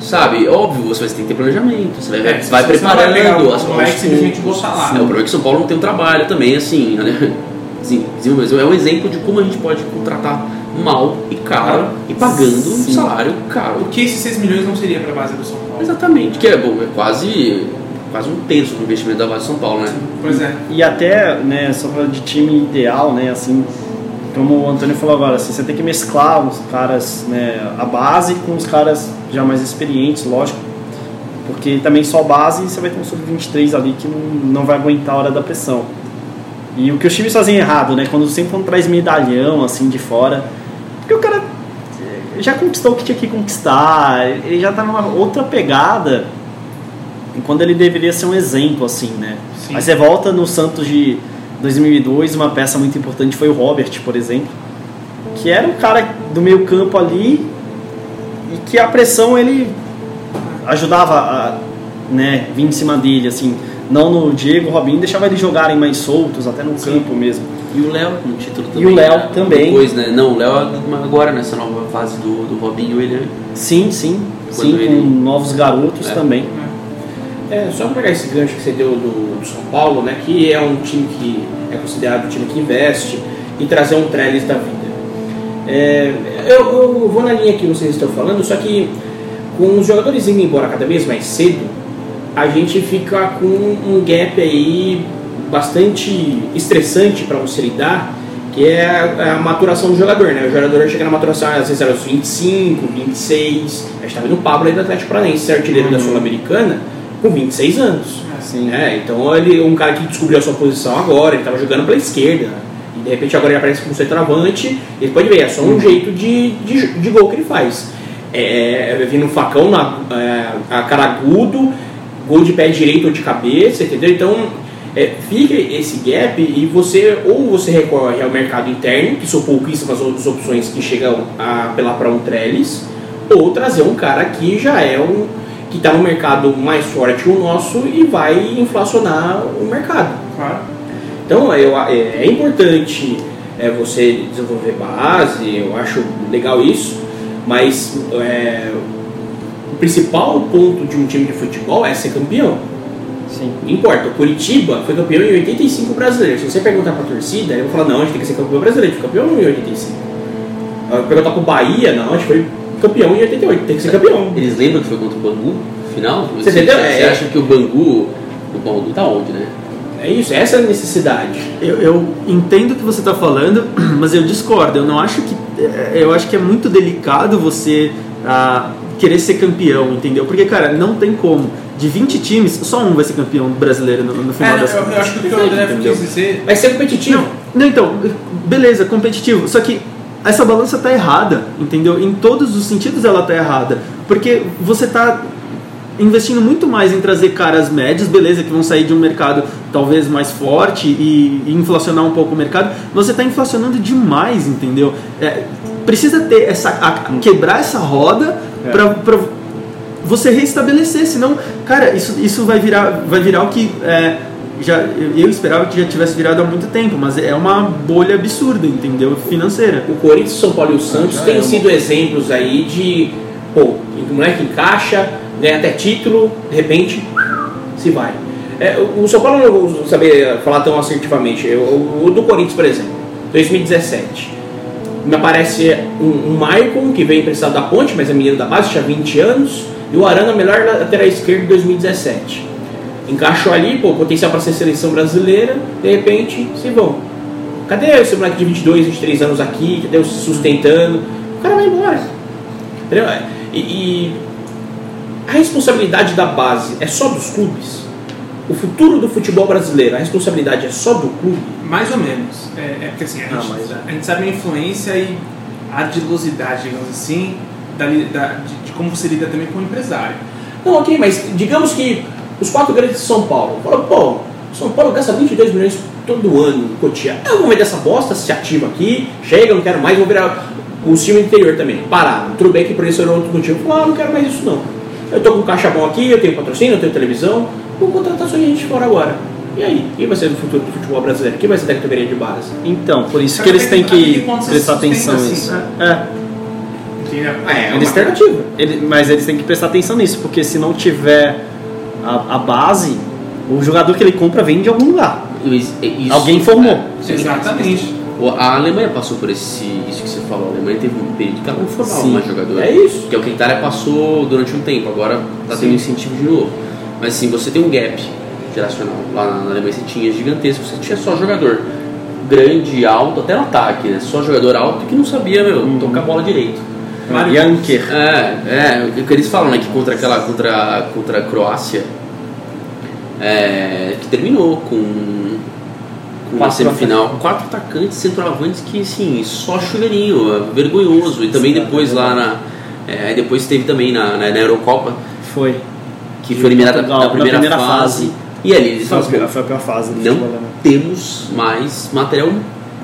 sabe? Óbvio, você vai ter que ter planejamento, você vai, É, vai você não vai preparando pegar o as moleque aos simplesmente poucos. botar lá. É, o problema é que São Paulo não tem um trabalho também, assim, né? Sim, sim, é um exemplo de como a gente pode contratar mal e caro e pagando um salário caro. Por que esses 6 milhões não seria para a base do São Paulo? Exatamente, que é, bom, é quase, quase um terço do investimento da base de São Paulo, né? Pois é. E até, né, só pra de time ideal, né, assim, como o Antônio falou agora, assim, você tem que mesclar os caras, né, a base com os caras já mais experientes, lógico, porque também só base você vai ter um sub-23 ali que não, não vai aguentar a hora da pressão. E o que os times fazem errado, né, quando sempre quando traz medalhão, assim, de fora, porque o cara eh, já conquistou o que tinha que conquistar, ele já tá numa outra pegada, quando ele deveria ser um exemplo, assim, né? Sim. Aí você volta no Santos de 2002, uma peça muito importante foi o Robert, por exemplo, que era um cara do meio campo ali e que a pressão ele ajudava a né, vir em cima dele, assim, não no Diego, Robinho, deixava eles jogarem mais soltos, até no campo mesmo. E o Léo com o título E também. o Léo né? também. Depois, né? Não, o Léo agora nessa nova fase do, do Robinho, ele é Sim, sim, Sim, quando com ele. novos garotos É. também. É, só pra pegar esse gancho que você deu do, do São Paulo, né, que é um time que é considerado um time que investe, e trazer um Trellis da vida. É, eu, eu vou na linha que vocês estão falando, só que com os jogadores indo embora cada vez mais cedo, a gente fica com um gap aí bastante estressante para você lidar, que é a, a maturação do jogador, né? O jogador chega na maturação às vezes aos 25, 26, a gente tá vendo o Pablo aí do Atlético Paranaense, artilheiro da Sul-Americana, com 26 anos. Sim. né? Então ele é um cara que descobriu a sua posição agora, ele estava jogando pela esquerda. E de repente agora ele aparece como centroavante. Ele pode ver, é só um jeito de, de, de gol que ele faz. É, é vindo um facão na, é, a cara agudo, gol de pé direito ou de cabeça, entendeu? Então é, fica esse gap e você ou você recorre ao mercado interno, que são pouquíssimas outras opções que chegam a apelar para um Trellis, ou trazer um cara que já é um que está no mercado mais forte que o nosso e vai inflacionar o mercado. Claro. Então eu, é, é importante é, você desenvolver base, eu acho legal isso, mas é, o principal ponto de um time de futebol é ser campeão. Sim. Não importa, o Curitiba foi campeão em 85 brasileiro. Se você perguntar pra torcida, ele vai falar, não, a gente tem que ser campeão brasileiro, a gente foi campeão em 85. Aí Perguntar pro Bahia, não, a gente foi campeão em 88, tem que ser campeão. Eles lembram que foi contra o Bangu no final? Você entendeu? Você É. acha que o Bangu. O Bangu tá onde, né? É isso, essa é a necessidade. Eu, eu entendo o que você está falando, mas eu discordo. Eu não acho que é, eu acho que é muito delicado você ah, querer ser campeão, entendeu? Porque cara, não tem como. De 20 times, só um vai ser campeão brasileiro no, no É, final não, das eu, eu acho que o que o André quis dizer. Vai ser competitivo. Não, não, então, beleza, competitivo. Só que essa balança tá errada, entendeu? Em todos os sentidos ela tá errada. Porque você tá investindo muito mais em trazer caras médios, beleza, que vão sair de um mercado talvez mais forte e, e inflacionar um pouco o mercado. Você tá inflacionando demais, entendeu? É, precisa ter essa. a- quebrar essa roda É. pra, pra você reestabelecer, senão, cara, isso, isso vai virar, vai virar o que é, já, eu, esperava que já tivesse virado há muito tempo, mas é uma bolha absurda, entendeu? Financeira. O Corinthians, São Paulo e o Santos têm é uma- sido exemplos aí de, pô, o moleque encaixa, ganha até título, de repente se vai. É, o São Paulo eu não vou saber falar tão assertivamente. Eu- O, o do Corinthians, por exemplo, 2017. Me aparece um, um Maicon, que veio emprestado da Ponte, mas é menino da base, tinha 20 anos, e o Arana, melhor lateral esquerdo de 2017. Encaixou ali, pô, potencial para ser seleção brasileira, de repente se vão. Cadê esse moleque de 22, 23 anos aqui, cadê o sustentando? O cara vai embora. Entendeu? E, e a responsabilidade da base é só dos clubes? O futuro do futebol brasileiro, a responsabilidade é só do clube? Mais ou menos. É, é porque assim, a Ah, gente, mas é. a gente sabe a influência e a ardilosidade, digamos assim, da, da- de, de como você lida também com o empresário. Não, ok, mas digamos que os quatro grandes de São Paulo falam, pô, São Paulo gasta 22 milhões todo ano no Cotia. Eu vou vender essa bosta, se ativo aqui, chega, não quero mais, vou virar os times do interior também. Pararam. Tudo bem que por isso era outro motivo. Falaram, ah, não quero mais isso não. Eu tô com caixa bom aqui, eu tenho patrocínio, eu tenho televisão, vou contratar só gente fora agora. E aí? Quem vai ser o futuro do futebol brasileiro? Quem vai ser da categoria de base? Então, por isso que eles têm que- prestar atenção assim, nisso. né? É. É, uma Eles têm-. Ele- mas eles têm que prestar atenção nisso, porque se não tiver a, a base, o jogador que ele compra vem de algum lugar. Isso- isso- Alguém formou. é, Exatamente. O- A Alemanha passou por esse, isso que você falou. A Alemanha teve um período que ela não formava Sim. mais jogador. É isso. Que é o que a Itália passou durante um tempo, agora está tendo incentivo de novo. Mas assim, você tem um gap geracional. Lá na Alemanha você tinha gigantesco, você tinha só jogador grande, alto, até no ataque, né? Só jogador alto que não sabia, meu, tocar a bola direito. Mário Janker. É, é, o que eles falam, né? Que contra aquela. contra, contra a Croácia, é, que terminou com, com uma semifinal, quatro atacantes centroavantes que assim, só chuveirinho, é vergonhoso. E também depois lá na. É, depois teve também na, na, na Eurocopa, Foi. Que foi eliminada Portugal, na na primeira, primeira fase. fase. E ali eles Foi pior, foi a pior fase não futebol alemão. temos mais material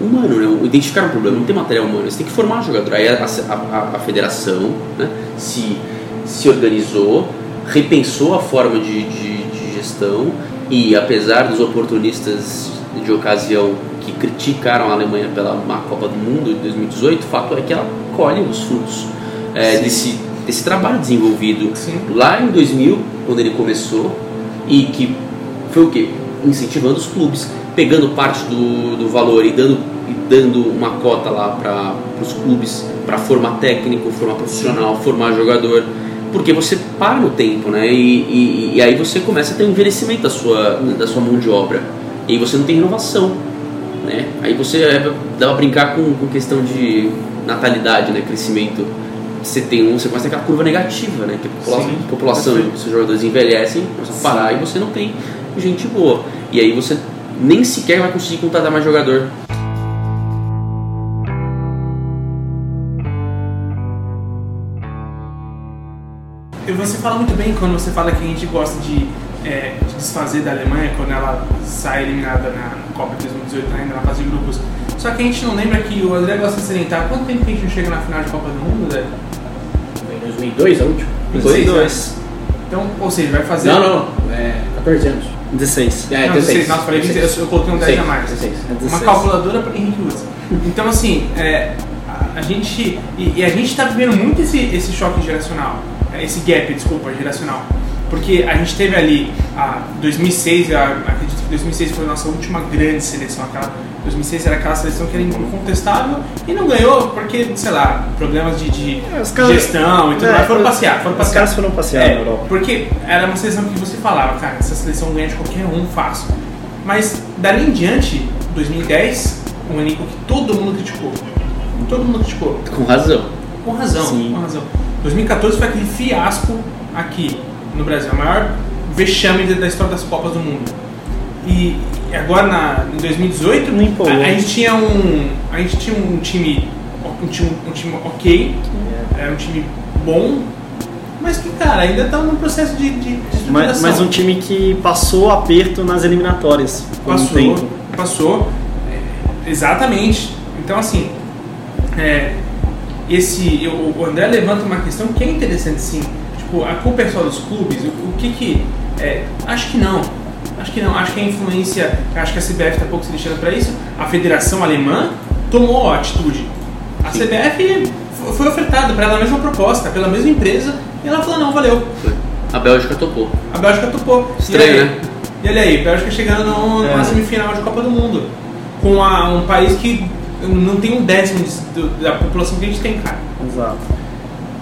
humano, né? Identificaram o problema, não tem material humano, eles têm que formar jogador. Aí a, a- a- a federação né, se, se organizou, repensou a forma de, de- de gestão e apesar dos oportunistas de ocasião que criticaram a Alemanha pela má Copa do Mundo de 2018, o fato é que ela colhe os frutos é, desse, esse trabalho desenvolvido Sim. lá em 2000, quando ele começou, e que foi o quê? Incentivando os clubes, pegando parte do, do valor e dando, e dando uma cota lá para os clubes para formar técnico, formar profissional, formar jogador. Porque você para no tempo, né? E, e, e aí você começa a ter um envelhecimento da sua, da sua mão de obra. E aí você não tem inovação. Né? Aí você é, dá pra brincar com, com questão de natalidade, né? Crescimento. Você tem um, você começa aquela curva negativa, né? Que a população, Sim, população os seus jogadores envelhecem, começam a parar e você não tem gente boa. E aí você nem sequer vai conseguir contratar mais jogador. E você fala muito bem quando você fala que a gente gosta de, é, de desfazer da Alemanha quando ela sai eliminada na Copa de 2018 ainda na fase de grupos. Só que a gente não lembra que o André gosta de salientar quanto tempo que a gente não chega na final de Copa do Mundo, André? Foi em 2002 a última? 2002. Então, ou seja, vai fazer. Não, não, é 14 anos. 16. É, Não, 16, nossa, falei 26, eu coloquei um 10 a mais. 16. É Uma 16. calculadora para Henrique usa. Então, assim, é, a, a gente. E, e a gente está vivendo muito esse, esse choque geracional. é, Esse gap, desculpa, geracional. Porque a gente teve ali a 2006, a, acredito que 2006 foi a nossa última grande seleção. Aquela, 2006 era aquela seleção que era incontestável e não ganhou porque, sei lá, problemas de, de É, os caras- gestão e tudo É, mais. Foram os- passear, foram os passear. caras foram passear É, na Europa. Porque era uma seleção que você falava, cara, essa seleção ganha de qualquer um fácil. Mas dali em diante, 2010, um elenco que todo mundo criticou. Todo mundo criticou. Com razão. Com razão, Sim. com razão. 2014 foi aquele fiasco aqui no Brasil, o maior vexame da história das Copas do Mundo. E agora na, em 2018 Não empolgou. a, a gente tinha um a gente tinha um time um time, um time ok, era um time bom, mas que cara ainda está num processo de, de, de Mas, mas um time que passou aperto nas eliminatórias por um Passou, passou. É, Exatamente. Então, assim, é, esse, o André levanta uma questão que é interessante, sim. Tipo, a culpa é só dos clubes? O, o que que... é, acho que não. Acho que não. Acho que a influência... Acho que a CBF está pouco se lixando para isso. A Federação Alemã tomou a atitude. A Sim. CBF foi ofertada para ela a mesma proposta, pela mesma empresa, e ela falou, não, valeu. Foi. A Bélgica topou. A Bélgica topou. Estranho, e aí, né? E olha aí, Bélgica chegando no- É. numa semifinal de Copa do Mundo. Com a- um país que não tem um décimo de- do- da população que a gente tem, cara. Exato.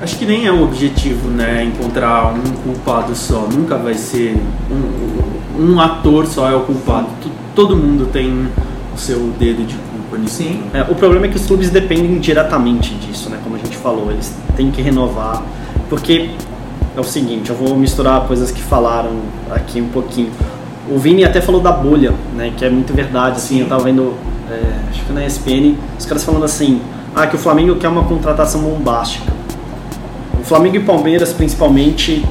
Acho que nem é um objetivo, né? Encontrar um culpado só. Nunca vai ser um, um ator só é o culpado. Tu- Todo mundo tem o seu dedo de culpa nisso. Sim. É, o problema é que os clubes dependem diretamente disso, né? Como a gente falou, eles têm que renovar. Porque é o seguinte, eu vou misturar coisas que falaram aqui um pouquinho. O Vini até falou da bolha, né? Que é muito verdade, assim, Sim. eu tava vendo, é, acho que na ESPN, os caras falando assim, ah, que o Flamengo quer uma contratação bombástica. O Flamengo e Palmeiras, principalmente,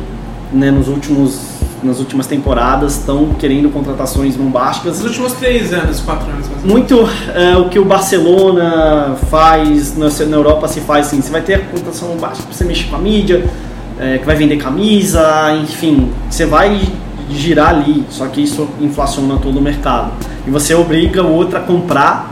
né, nos últimos, nas últimas temporadas, estão querendo contratações bombásticas Nos últimos três anos, quatro anos, menos. muito é, o que o Barcelona faz, na, na Europa se faz assim, você vai ter a contratação baixa, você mexe com a mídia, é, que vai vender camisa, enfim, você vai girar ali, só que isso inflaciona todo o mercado. E você obriga o outro a comprar,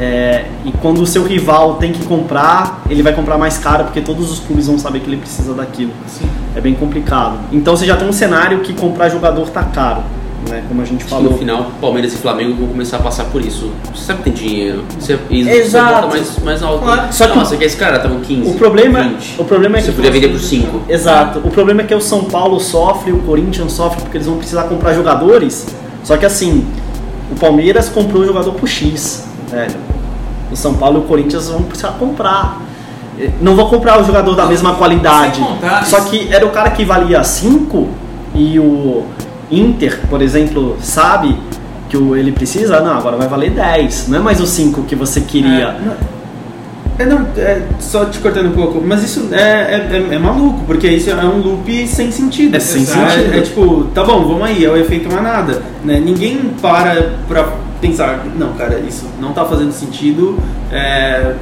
é, e quando o seu rival tem que comprar, ele vai comprar mais caro, porque todos os clubes vão saber que ele precisa daquilo. Sim. É bem complicado. Então você já tem um cenário que comprar jogador tá caro, né? Como a gente Acho falou. no final, Palmeiras e Flamengo vão começar a passar por isso. Você sabe que tem dinheiro. Você, e você Exato. bota mais, mais alto. Claro. Só que- Nossa, que esse cara tava com 15. O problema, 20. o problema é que Você podia vender por 5. Exato. O problema é que o São Paulo sofre, o Corinthians sofre porque eles vão precisar comprar jogadores. Só que assim, o Palmeiras comprou o jogador por X, velho. O São Paulo e o Corinthians vão precisar comprar. Eh, Não vão comprar o jogador da mesma qualidade. Só que era o cara que valia 5 e o Inter, por exemplo, sabe que ele precisa, não, agora vai valer 10. Não é mais o 5 que você queria. É, não, é, só te cortando um pouco, mas isso é, é, é- é maluco, porque isso é um loop sem sentido. É sem Exato. sentido. É, é tipo, tá bom, vamos aí, é o efeito manada. Né? Ninguém para pra pensar, não, cara, isso não tá fazendo sentido. é,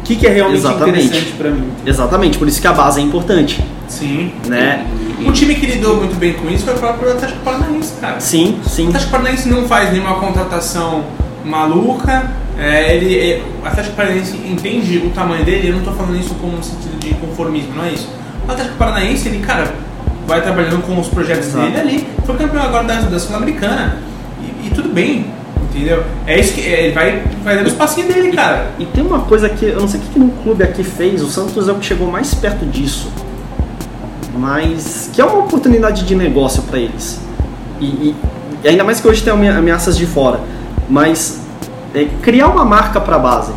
O que, que é realmente Exatamente. interessante pra mim? Exatamente, por isso que a base é importante, Sim. né? O time que lidou muito bem com isso foi o próprio Atlético Paranaense, cara. Sim, O sim. Atlético Paranaense não faz nenhuma contratação maluca. é, ele, é, o Atlético Paranaense entende o tamanho dele. Eu não estou falando isso como um sentido de conformismo, não é isso. O Atlético Paranaense, ele, cara, vai trabalhando com os projetos Exato. dele ali. Foi campeão agora da, da Sul-Americana. E, e tudo bem, entendeu? É isso que é, ele vai, vai dando os passinhos dele, cara. E tem uma coisa que eu não sei o que que um clube aqui fez, o Santos é o que chegou mais perto disso. Mas que é uma oportunidade de negócio para eles. E, e- e ainda mais que hoje tem amea- ameaças de fora. Mas é, criar uma marca para base.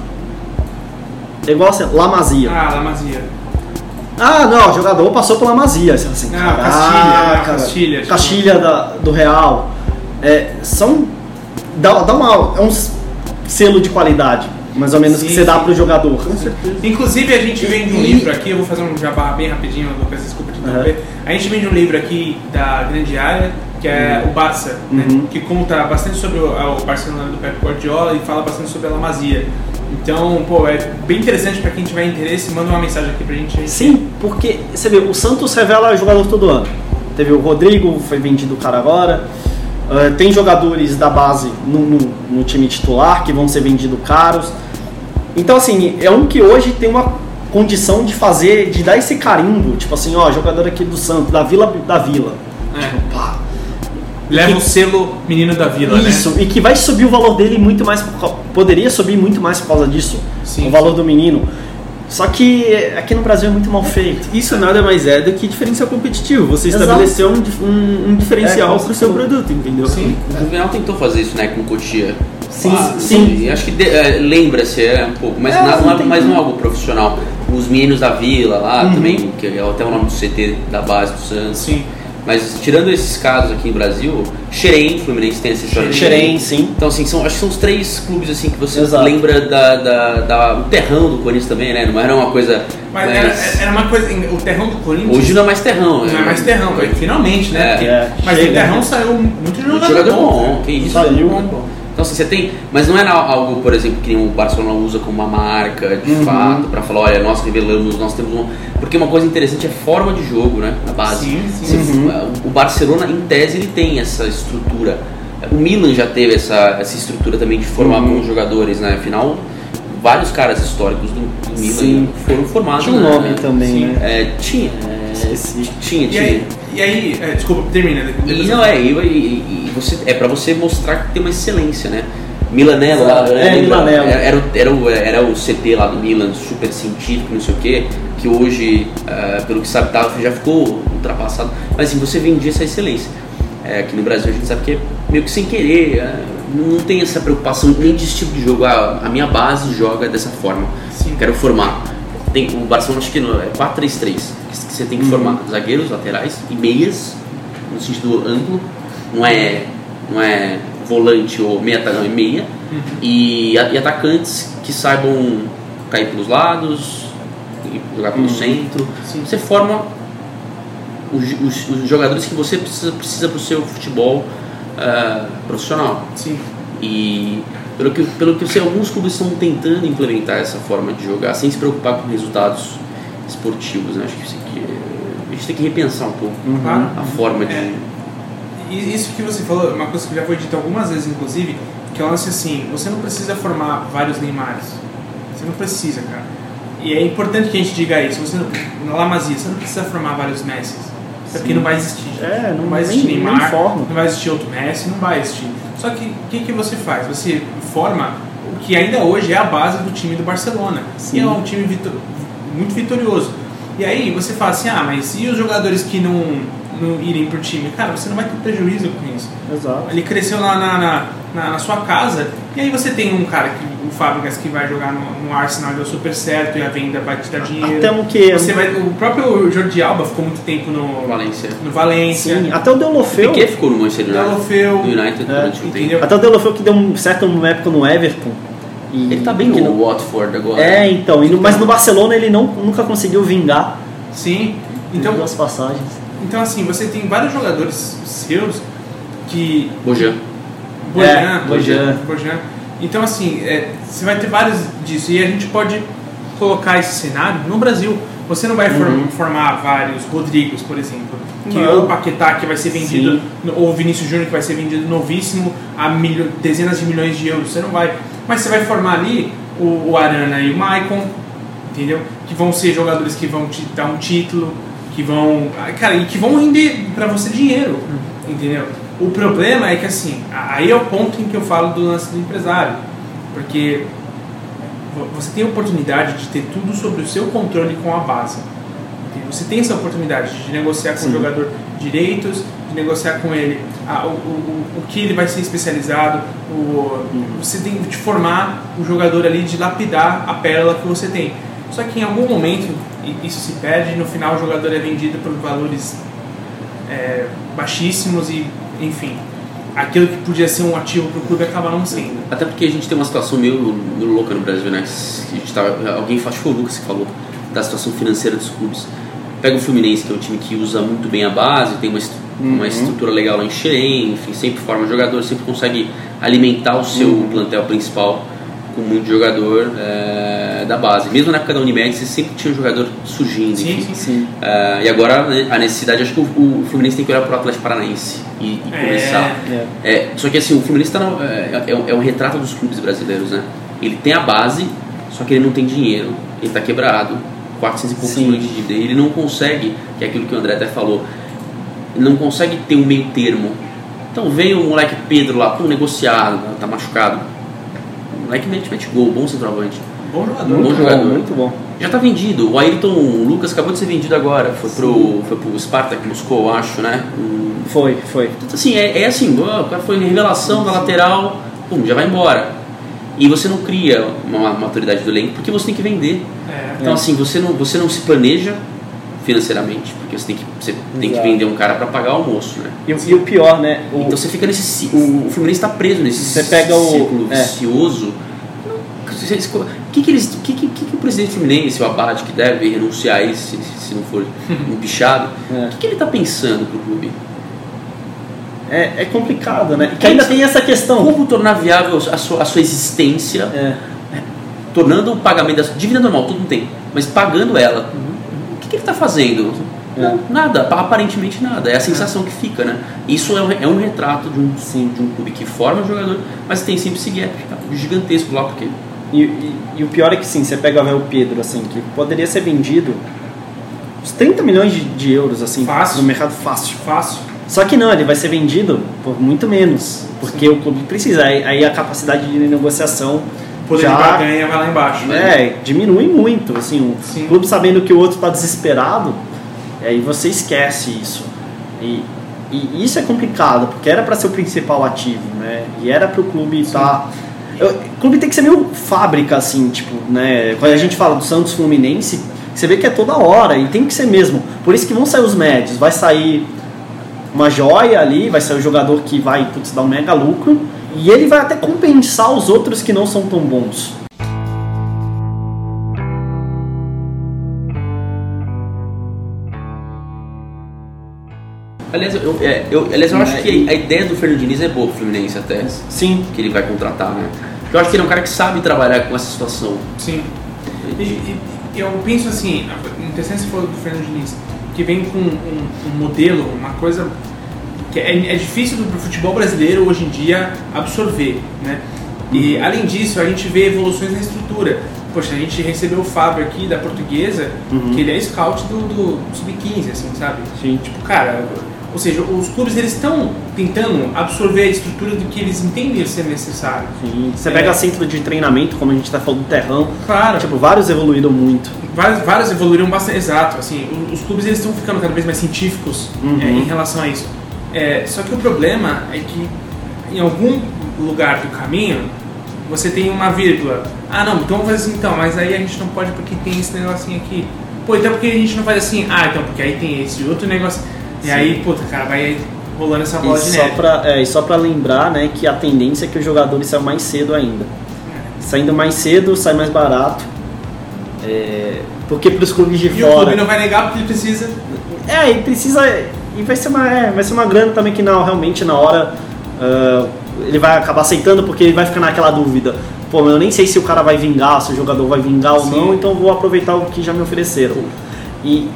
É igual assim, La Masia. Ah, La Masia. Ah, não, o jogador passou pela Masia. Assim, assim, Ah, Castilha, né? Castilha, tipo. Castilha da, do Real. É, são. Dá, dá uma, é um selo de qualidade, mais ou menos, Sim, que você dá sim. pro jogador. Inclusive, a gente vende um livro aqui, eu vou fazer um jabá bem rapidinho, Lucas, desculpa te interromper. A gente vende um livro aqui da grande área, que é o Barça, né? Uhum. que conta bastante sobre o, o Barcelona do Pep Guardiola e fala bastante sobre a La Masia. Então, pô, é bem interessante pra quem tiver interesse, manda uma mensagem aqui pra gente. Sim, porque você vê, o Santos revela jogador todo ano. Teve o Rodrigo, foi vendido o cara agora. Ah, tem jogadores da base no, no- no time titular que vão ser vendidos caros. Então, assim, é um que hoje tem uma condição de fazer, de dar esse carimbo, tipo assim, ó, jogador aqui do Santos, da Vila da Vila. É. Tipo, pá. Leva o selo menino da vila, Isso, né? e que vai subir o valor dele muito mais, poderia subir muito mais por causa disso, Sim. o valor do menino. Só que aqui no Brasil é muito mal feito. Isso nada mais é do que diferencial competitivo. Você Exato. estabeleceu um, um- um diferencial É, para o seu produto, entendeu? Sim. O Juvenal tentou fazer isso, né, com o Cotia. Sim, Ah, sim. e Acho que de- é, lembra-se é, um pouco, mas, É, nada- não é, mas não é algo profissional. Os meninos da vila lá Uhum. também, que é até o nome do CT da base do Santos. Sim. Mas tirando esses casos aqui no Brasil, Xerém, Fluminense tem essa história. de Xerém, sim. Então, assim, são, acho que são os três clubes assim que você Exato. lembra da, da, da- o terrão do Corinthians também, né? Não era uma coisa. Mas mais- era, era uma coisa. O terrão do Corinthians. Hoje não é mais terrão. não é mais terrão. Finalmente, né? É. Porque- É, mas chega, do terrão né? saiu muito Muito jogador, jogador bom. bom, que isso. Saiu. Bom, bom. Assim, você tem, mas não era algo, por exemplo, que o Barcelona usa como uma marca de Uhum. fato para falar, olha, nós revelamos, nós temos um, porque uma coisa interessante é a forma de jogo, né, na base. Sim, sim. Uhum. O Barcelona em tese ele tem essa estrutura. O Milan já teve essa, essa estrutura também de formar Uhum. bons jogadores, né? Afinal, vários caras históricos do, do Milan Sim. foram formados. Tinha um né? nome também, Sim. né? É, tinha, é, Esqueci. tinha, E tinha. aí, e aí é, desculpa, termina. E depois não é, e, e- e você, é pra você mostrar que tem uma excelência, né? Milanello lá, né? É? Milanello. Era, era, o, era, o, era o CT lá do Milan, super científico, não sei o quê, que hoje, eh, pelo que sabe, tá, já ficou ultrapassado. Mas assim, você vendia essa excelência. É, aqui no Brasil a gente sabe que é meio que sem querer, eh, não tem essa preocupação nem de estilo de jogo. Ah, a minha base joga dessa forma, Sim. quero formar. Tem, o Barcelona acho que no- é 4-3-3, que você tem que formar zagueiros, laterais e meias, no sentido amplo, não é, não é volante ou meia, não, é meia, e, a- e atacantes que saibam cair pelos lados, e jogar pelo centro. Sim. Você forma os, os- os jogadores que você precisa, precisa para o seu futebol ah, profissional. Sim. E pelo que, pelo que eu sei, alguns clubes estão tentando implementar essa forma de jogar sem se preocupar com resultados esportivos. Né? Acho que, isso aqui é- a gente tem que repensar um pouco Claro. a forma de. É. Isso que você falou, é uma coisa que já foi dita algumas vezes, inclusive, que é o lance assim, você não precisa formar vários Neymares. Você não precisa, cara. E é importante que a gente diga isso. Você não, na Lamazia, você não precisa formar vários Messi. Até porque não vai existir. É, não- vai existir nem- Neymar, forma. não vai existir outro Messi, não vai existir. Só que o que, que você faz? Você forma o que ainda hoje é a base do time do Barcelona. E é um time vito- muito vitorioso. E aí você fala assim, ah, mas e os jogadores que não, não irem pro time? Cara, você não vai ter prejuízo com isso. Exato. Ele cresceu na, na, na, na- na sua casa, e aí você tem um cara, que, o Fábricas, que vai jogar no, no Arsenal, deu super certo, e a venda vai te dar dinheiro. Até o que? Você vai, o próprio Jordi Alba ficou muito tempo no, Valência. no Valência. Sim, até o Deulofeu. Piquet ficou no Manchester United, Deulofeu, do United é, durante um entendeu? tempo. Até o Deulofeu que deu um certo época no Everton. E- Ele tá bem que no não- Watford agora. É, então. e no- mas no Barcelona ele não, nunca conseguiu vingar Sim. então, Então, duas passagens. então, assim, você tem vários jogadores seus que Bojan. Bojan, É, Bojan. Bojan. Então, assim, é, você vai ter vários disso. E a gente pode colocar esse cenário no Brasil. Você não vai Uhum. formar vários Rodrigos, por exemplo. Que, ou o Paquetá que vai ser vendido, Sim. ou o Vinícius Júnior que vai ser vendido novíssimo a milho- dezenas de milhões de euros. Você não vai. Mas você vai formar ali o, o Arana e o Maicon, entendeu? Que vão ser jogadores que vão te dar um título. que vão, ah, cara, e que vão render pra você dinheiro, entendeu? O problema é que assim, aí é o ponto em que eu falo do lance do empresário, porque vo- você tem a oportunidade de ter tudo sobre o seu controle com a base. Você tem essa oportunidade de negociar com o jogador direitos, de negociar com ele ah, o, o, o- que ele vai ser especializado, o, você tem de formar o jogador ali, de lapidar a pérola que você tem. Só que em algum momento isso se perde e no final o jogador é vendido por valores é, baixíssimos e, enfim, aquilo que podia ser um ativo para o clube acaba não sendo. Até porque a gente tem uma situação meio, meio louca no Brasil, né? Que A gente tá, alguém, acho que foi o Lucas que falou da situação financeira dos clubes. Pega o Fluminense, que é um time que usa muito bem a base, tem uma, estru- uma estrutura legal lá em Xerém, enfim, sempre forma jogador, sempre consegue alimentar o seu plantel principal com muito jogador é, da base. Mesmo na época da Unimed, você sempre tinha um jogador surgindo. Sim, sim, sim. É, e agora né, a necessidade, acho que o, o Fluminense tem que olhar para o Atlético Paranaense e, e É. começar. É, só que assim, o Fluminense tá no- é, é, um- é um retrato dos clubes brasileiros, né? Ele tem a base, só que ele não tem dinheiro, ele tá quebrado, 400 e poucos milhões de dívida, ele não consegue, que é aquilo que o André até falou, ele não consegue ter um meio termo. Então veio o moleque Pedro lá, pô, negociado, tá machucado. O moleque mete, mete gol, bom centroavante. Bom jogador. Bom Muito bom, jogador. muito bom. Já tá vendido, o Ayrton Lucas acabou de ser vendido agora, foi pro, foi pro Spartak Moscou, acho, né? Foi, foi. então, assim, é, é assim, o cara foi revelação da lateral, pum, já vai embora. E você não cria uma maturidade do elenco porque você tem que vender. É. Então, assim, você não, você não se planeja financeiramente, porque você tem que, você tem que vender um cara para pagar o almoço, né? E, o- e o pior, né? O, Então você fica nesse. O, o Fluminense está preso nesse Você pega o- círculo é. vicioso. O que, que, eles, o que, que, que o presidente Fluminense, o Abate, que deve renunciar aí se, se não for empichado, É. o que, que ele está pensando pro clube? é, é complicado, né? Que ainda tem essa questão. Como tornar viável a sua, a sua existência, É, tornando o pagamento da dívida normal, todo mundo tem, mas pagando ela. O que, que ele está fazendo? É. Não, nada, aparentemente nada. É a sensação que fica, né? Isso é um, é um retrato de um, sim, de um clube que forma jogador, mas tem sempre esse gap gigantesco lá, porque E, e- e o pior é que sim, você pega o Pedro, assim, que poderia ser vendido uns 30 milhões de, de euros, assim, Fácil. no mercado fácil. Fácil. Só que não, ele vai ser vendido por muito menos, porque o clube precisa. Aí aí a capacidade de negociação poder já de barganha vai lá embaixo. é, diminui muito. Assim, o Sim. clube sabendo que o outro está desesperado, aí você esquece isso. E, e isso é complicado, porque era para ser o principal ativo, né? E era para o clube estar. O clube tem que ser meio fábrica, assim, tipo, né? Quando a gente fala do Santos Fluminense, você vê que é toda hora, e tem que ser mesmo. Por isso que vão sair os médios, vai sair uma joia ali, vai sair o jogador que vai putz, dar um mega lucro, e ele vai até compensar os outros que não são tão bons. Aliás, eu, é, eu, aliás, eu acho que a ideia do Fernando Diniz é boa pro Fluminense até, Sim, que ele vai contratar, né? Eu acho que ele é um cara que sabe trabalhar com essa situação. Sim. E, e- eu penso assim, interessante você falou do Fernando Diniz, que vem com um, um modelo, uma coisa que é, é difícil do, futebol brasileiro hoje em dia absorver, né? E além disso, a gente vê evoluções na estrutura. Poxa, a gente recebeu o Fábio aqui da portuguesa, que ele é scout do, do Sub-15, assim, sabe? Sim. Tipo, cara, ou seja, os clubes eles estão tentando absorver a estrutura do que eles entendem ser necessário. sim. Você É. pega centro de treinamento, como a gente tá falando do terrão, Claro. tipo, vários evoluíram muito. Vários, vários evoluíram bastante, exato. Assim, o- os clubes eles estão ficando cada vez mais científicos Uhum. é, em relação a isso. É, só que o problema é que em algum lugar do caminho você tem uma vírgula. Ah, não, então vamos fazer assim então, mas aí a gente não pode porque tem esse negocinho aqui. Pô, então por que a gente não faz assim? Ah, então porque aí tem esse outro negócio. E aí, puta, cara, vai rolando essa bola E de só, neve. pra, é, e só pra lembrar, né, que a tendência é que os jogadores saiam mais cedo ainda. Saindo mais cedo, sai mais barato. É, porque pros clubes de E o fora. clube não vai negar porque ele precisa. É, e precisa. E vai ser uma, é, vai ser uma grana também que não, realmente na hora ah, ele vai acabar aceitando porque ele vai ficar naquela dúvida. Pô, eu nem sei se o cara vai vingar, se o jogador vai vingar ou Sim. não, então vou aproveitar o que já me ofereceram. E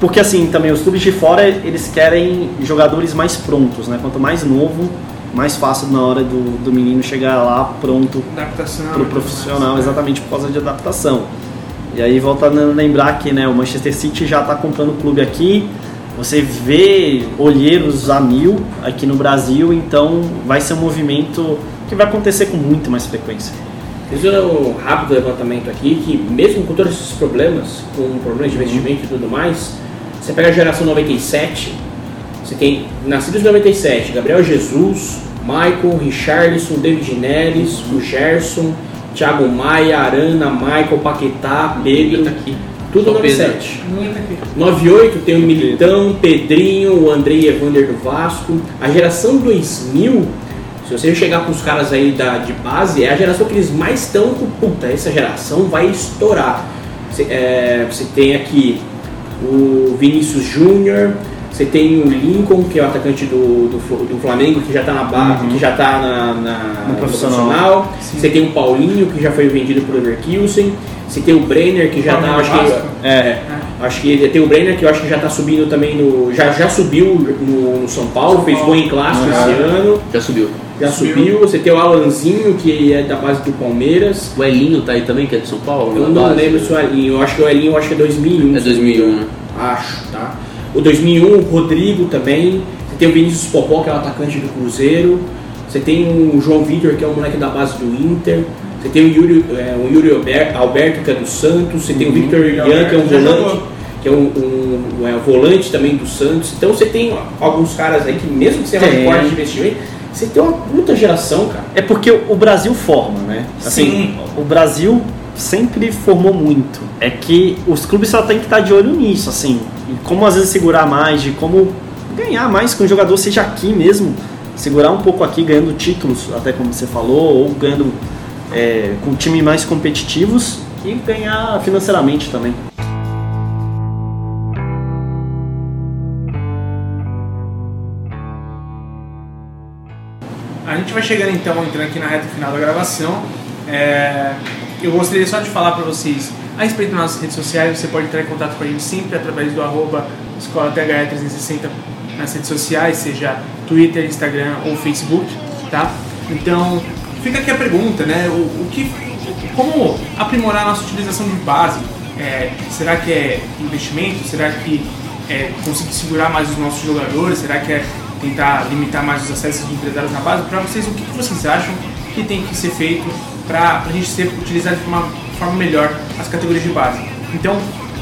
porque assim, também os clubes de fora, eles querem jogadores mais prontos, né? Quanto mais novo, mais fácil na hora do, do menino chegar lá pronto Adaptação. pro profissional, exatamente por causa de adaptação. E aí voltando a lembrar que né, o Manchester City já está comprando o clube aqui. Você vê olheiros a mil aqui no Brasil, então vai ser um movimento que vai acontecer com muito mais frequência. Fiz um rápido levantamento aqui que mesmo com todos esses problemas, com problemas de investimento e tudo mais, você pega a geração 97, você tem nascidos em 97, Gabriel Jesus, Michael, Richarlison, David Neres, o Gerson, Thiago Maia, Arana, Michael, Paquetá, Pedro, Tá aqui. tudo Só Pedro. 97. Ninguém tá aqui. 98 tem o Militão, Pedrinho, o Andrei Evander do Vasco. A geração 2000, se você chegar com os caras aí da, de base, é a geração que eles mais estão com puta, essa geração vai estourar. Você, é, você tem aqui o Vinícius Júnior, você tem o Lincoln, que é o atacante do, do, do Flamengo, que já está na base, que já tá na, na- No profissional. profissional. Você tem o Paulinho, que já foi vendido pro Leverkusen. Você tem o Brenner, que já está, acho que, Vasco? é, Acho que tem o Brenner que eu acho que já tá subindo também no. Já, já subiu no, no São Paulo, fez gol em clássico esse ano. Já subiu. Já Subiu. subiu. Você tem o Alanzinho, que é da base do Palmeiras. O Elinho tá aí também, que é de São Paulo? Eu não base? lembro se o Elinho, eu acho que o Elinho eu acho que é 2001. É 2001, né? Acho, tá? O 2001, o Rodrigo também. Você tem o Vinícius Popó, que é o atacante do Cruzeiro. Você tem o João Vitor, que é o moleque da base do Inter. Você tem o Yuri, é, o Yuri Alber- Alberto, que é do Santos. Você tem o Victor Ian, que é um volante. Que é um, um- é, um volante também do Santos. Então você tem alguns caras aí que, mesmo que seja mais Tem. forte de investimento, você tem uma puta geração, cara. É porque o Brasil forma, né? Assim, Sim. o Brasil sempre formou muito. É que os clubes só tem que estar de olho nisso, assim. E como às vezes segurar mais, de como ganhar mais com o jogador, seja aqui mesmo, segurar um pouco aqui, ganhando títulos, até como você falou, ou ganhando é, com time mais competitivos e ganhar financeiramente também. Gente vai chegando então, entrando aqui na reta final da gravação. É, eu gostaria só de falar para vocês a respeito das nossas redes sociais. Você pode entrar em contato com a gente sempre através do arroba Escola THE360 nas redes sociais, seja Twitter, Instagram ou Facebook, tá? Então, fica aqui a pergunta, né? O, o que, como aprimorar a nossa utilização de base? É, será que é investimento? Será que é conseguir segurar mais os nossos jogadores? Será que é tentar limitar mais os acessos de empresários na base? Para vocês, o que que vocês acham que tem que ser feito para a gente ser utilizado de uma forma melhor as categorias de base? Então,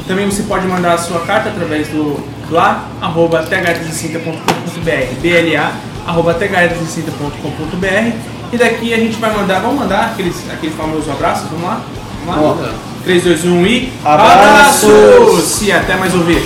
também você pode mandar a sua carta através do bla.th360.com.br bla arroba th360.com.br e daqui a gente vai mandar, vamos mandar aqueles, aqueles famosos abraços, vamos lá? Vamos lá? Manda. 3, 2, 1 e Abraços! abraços! E até mais ouvir.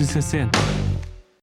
1960.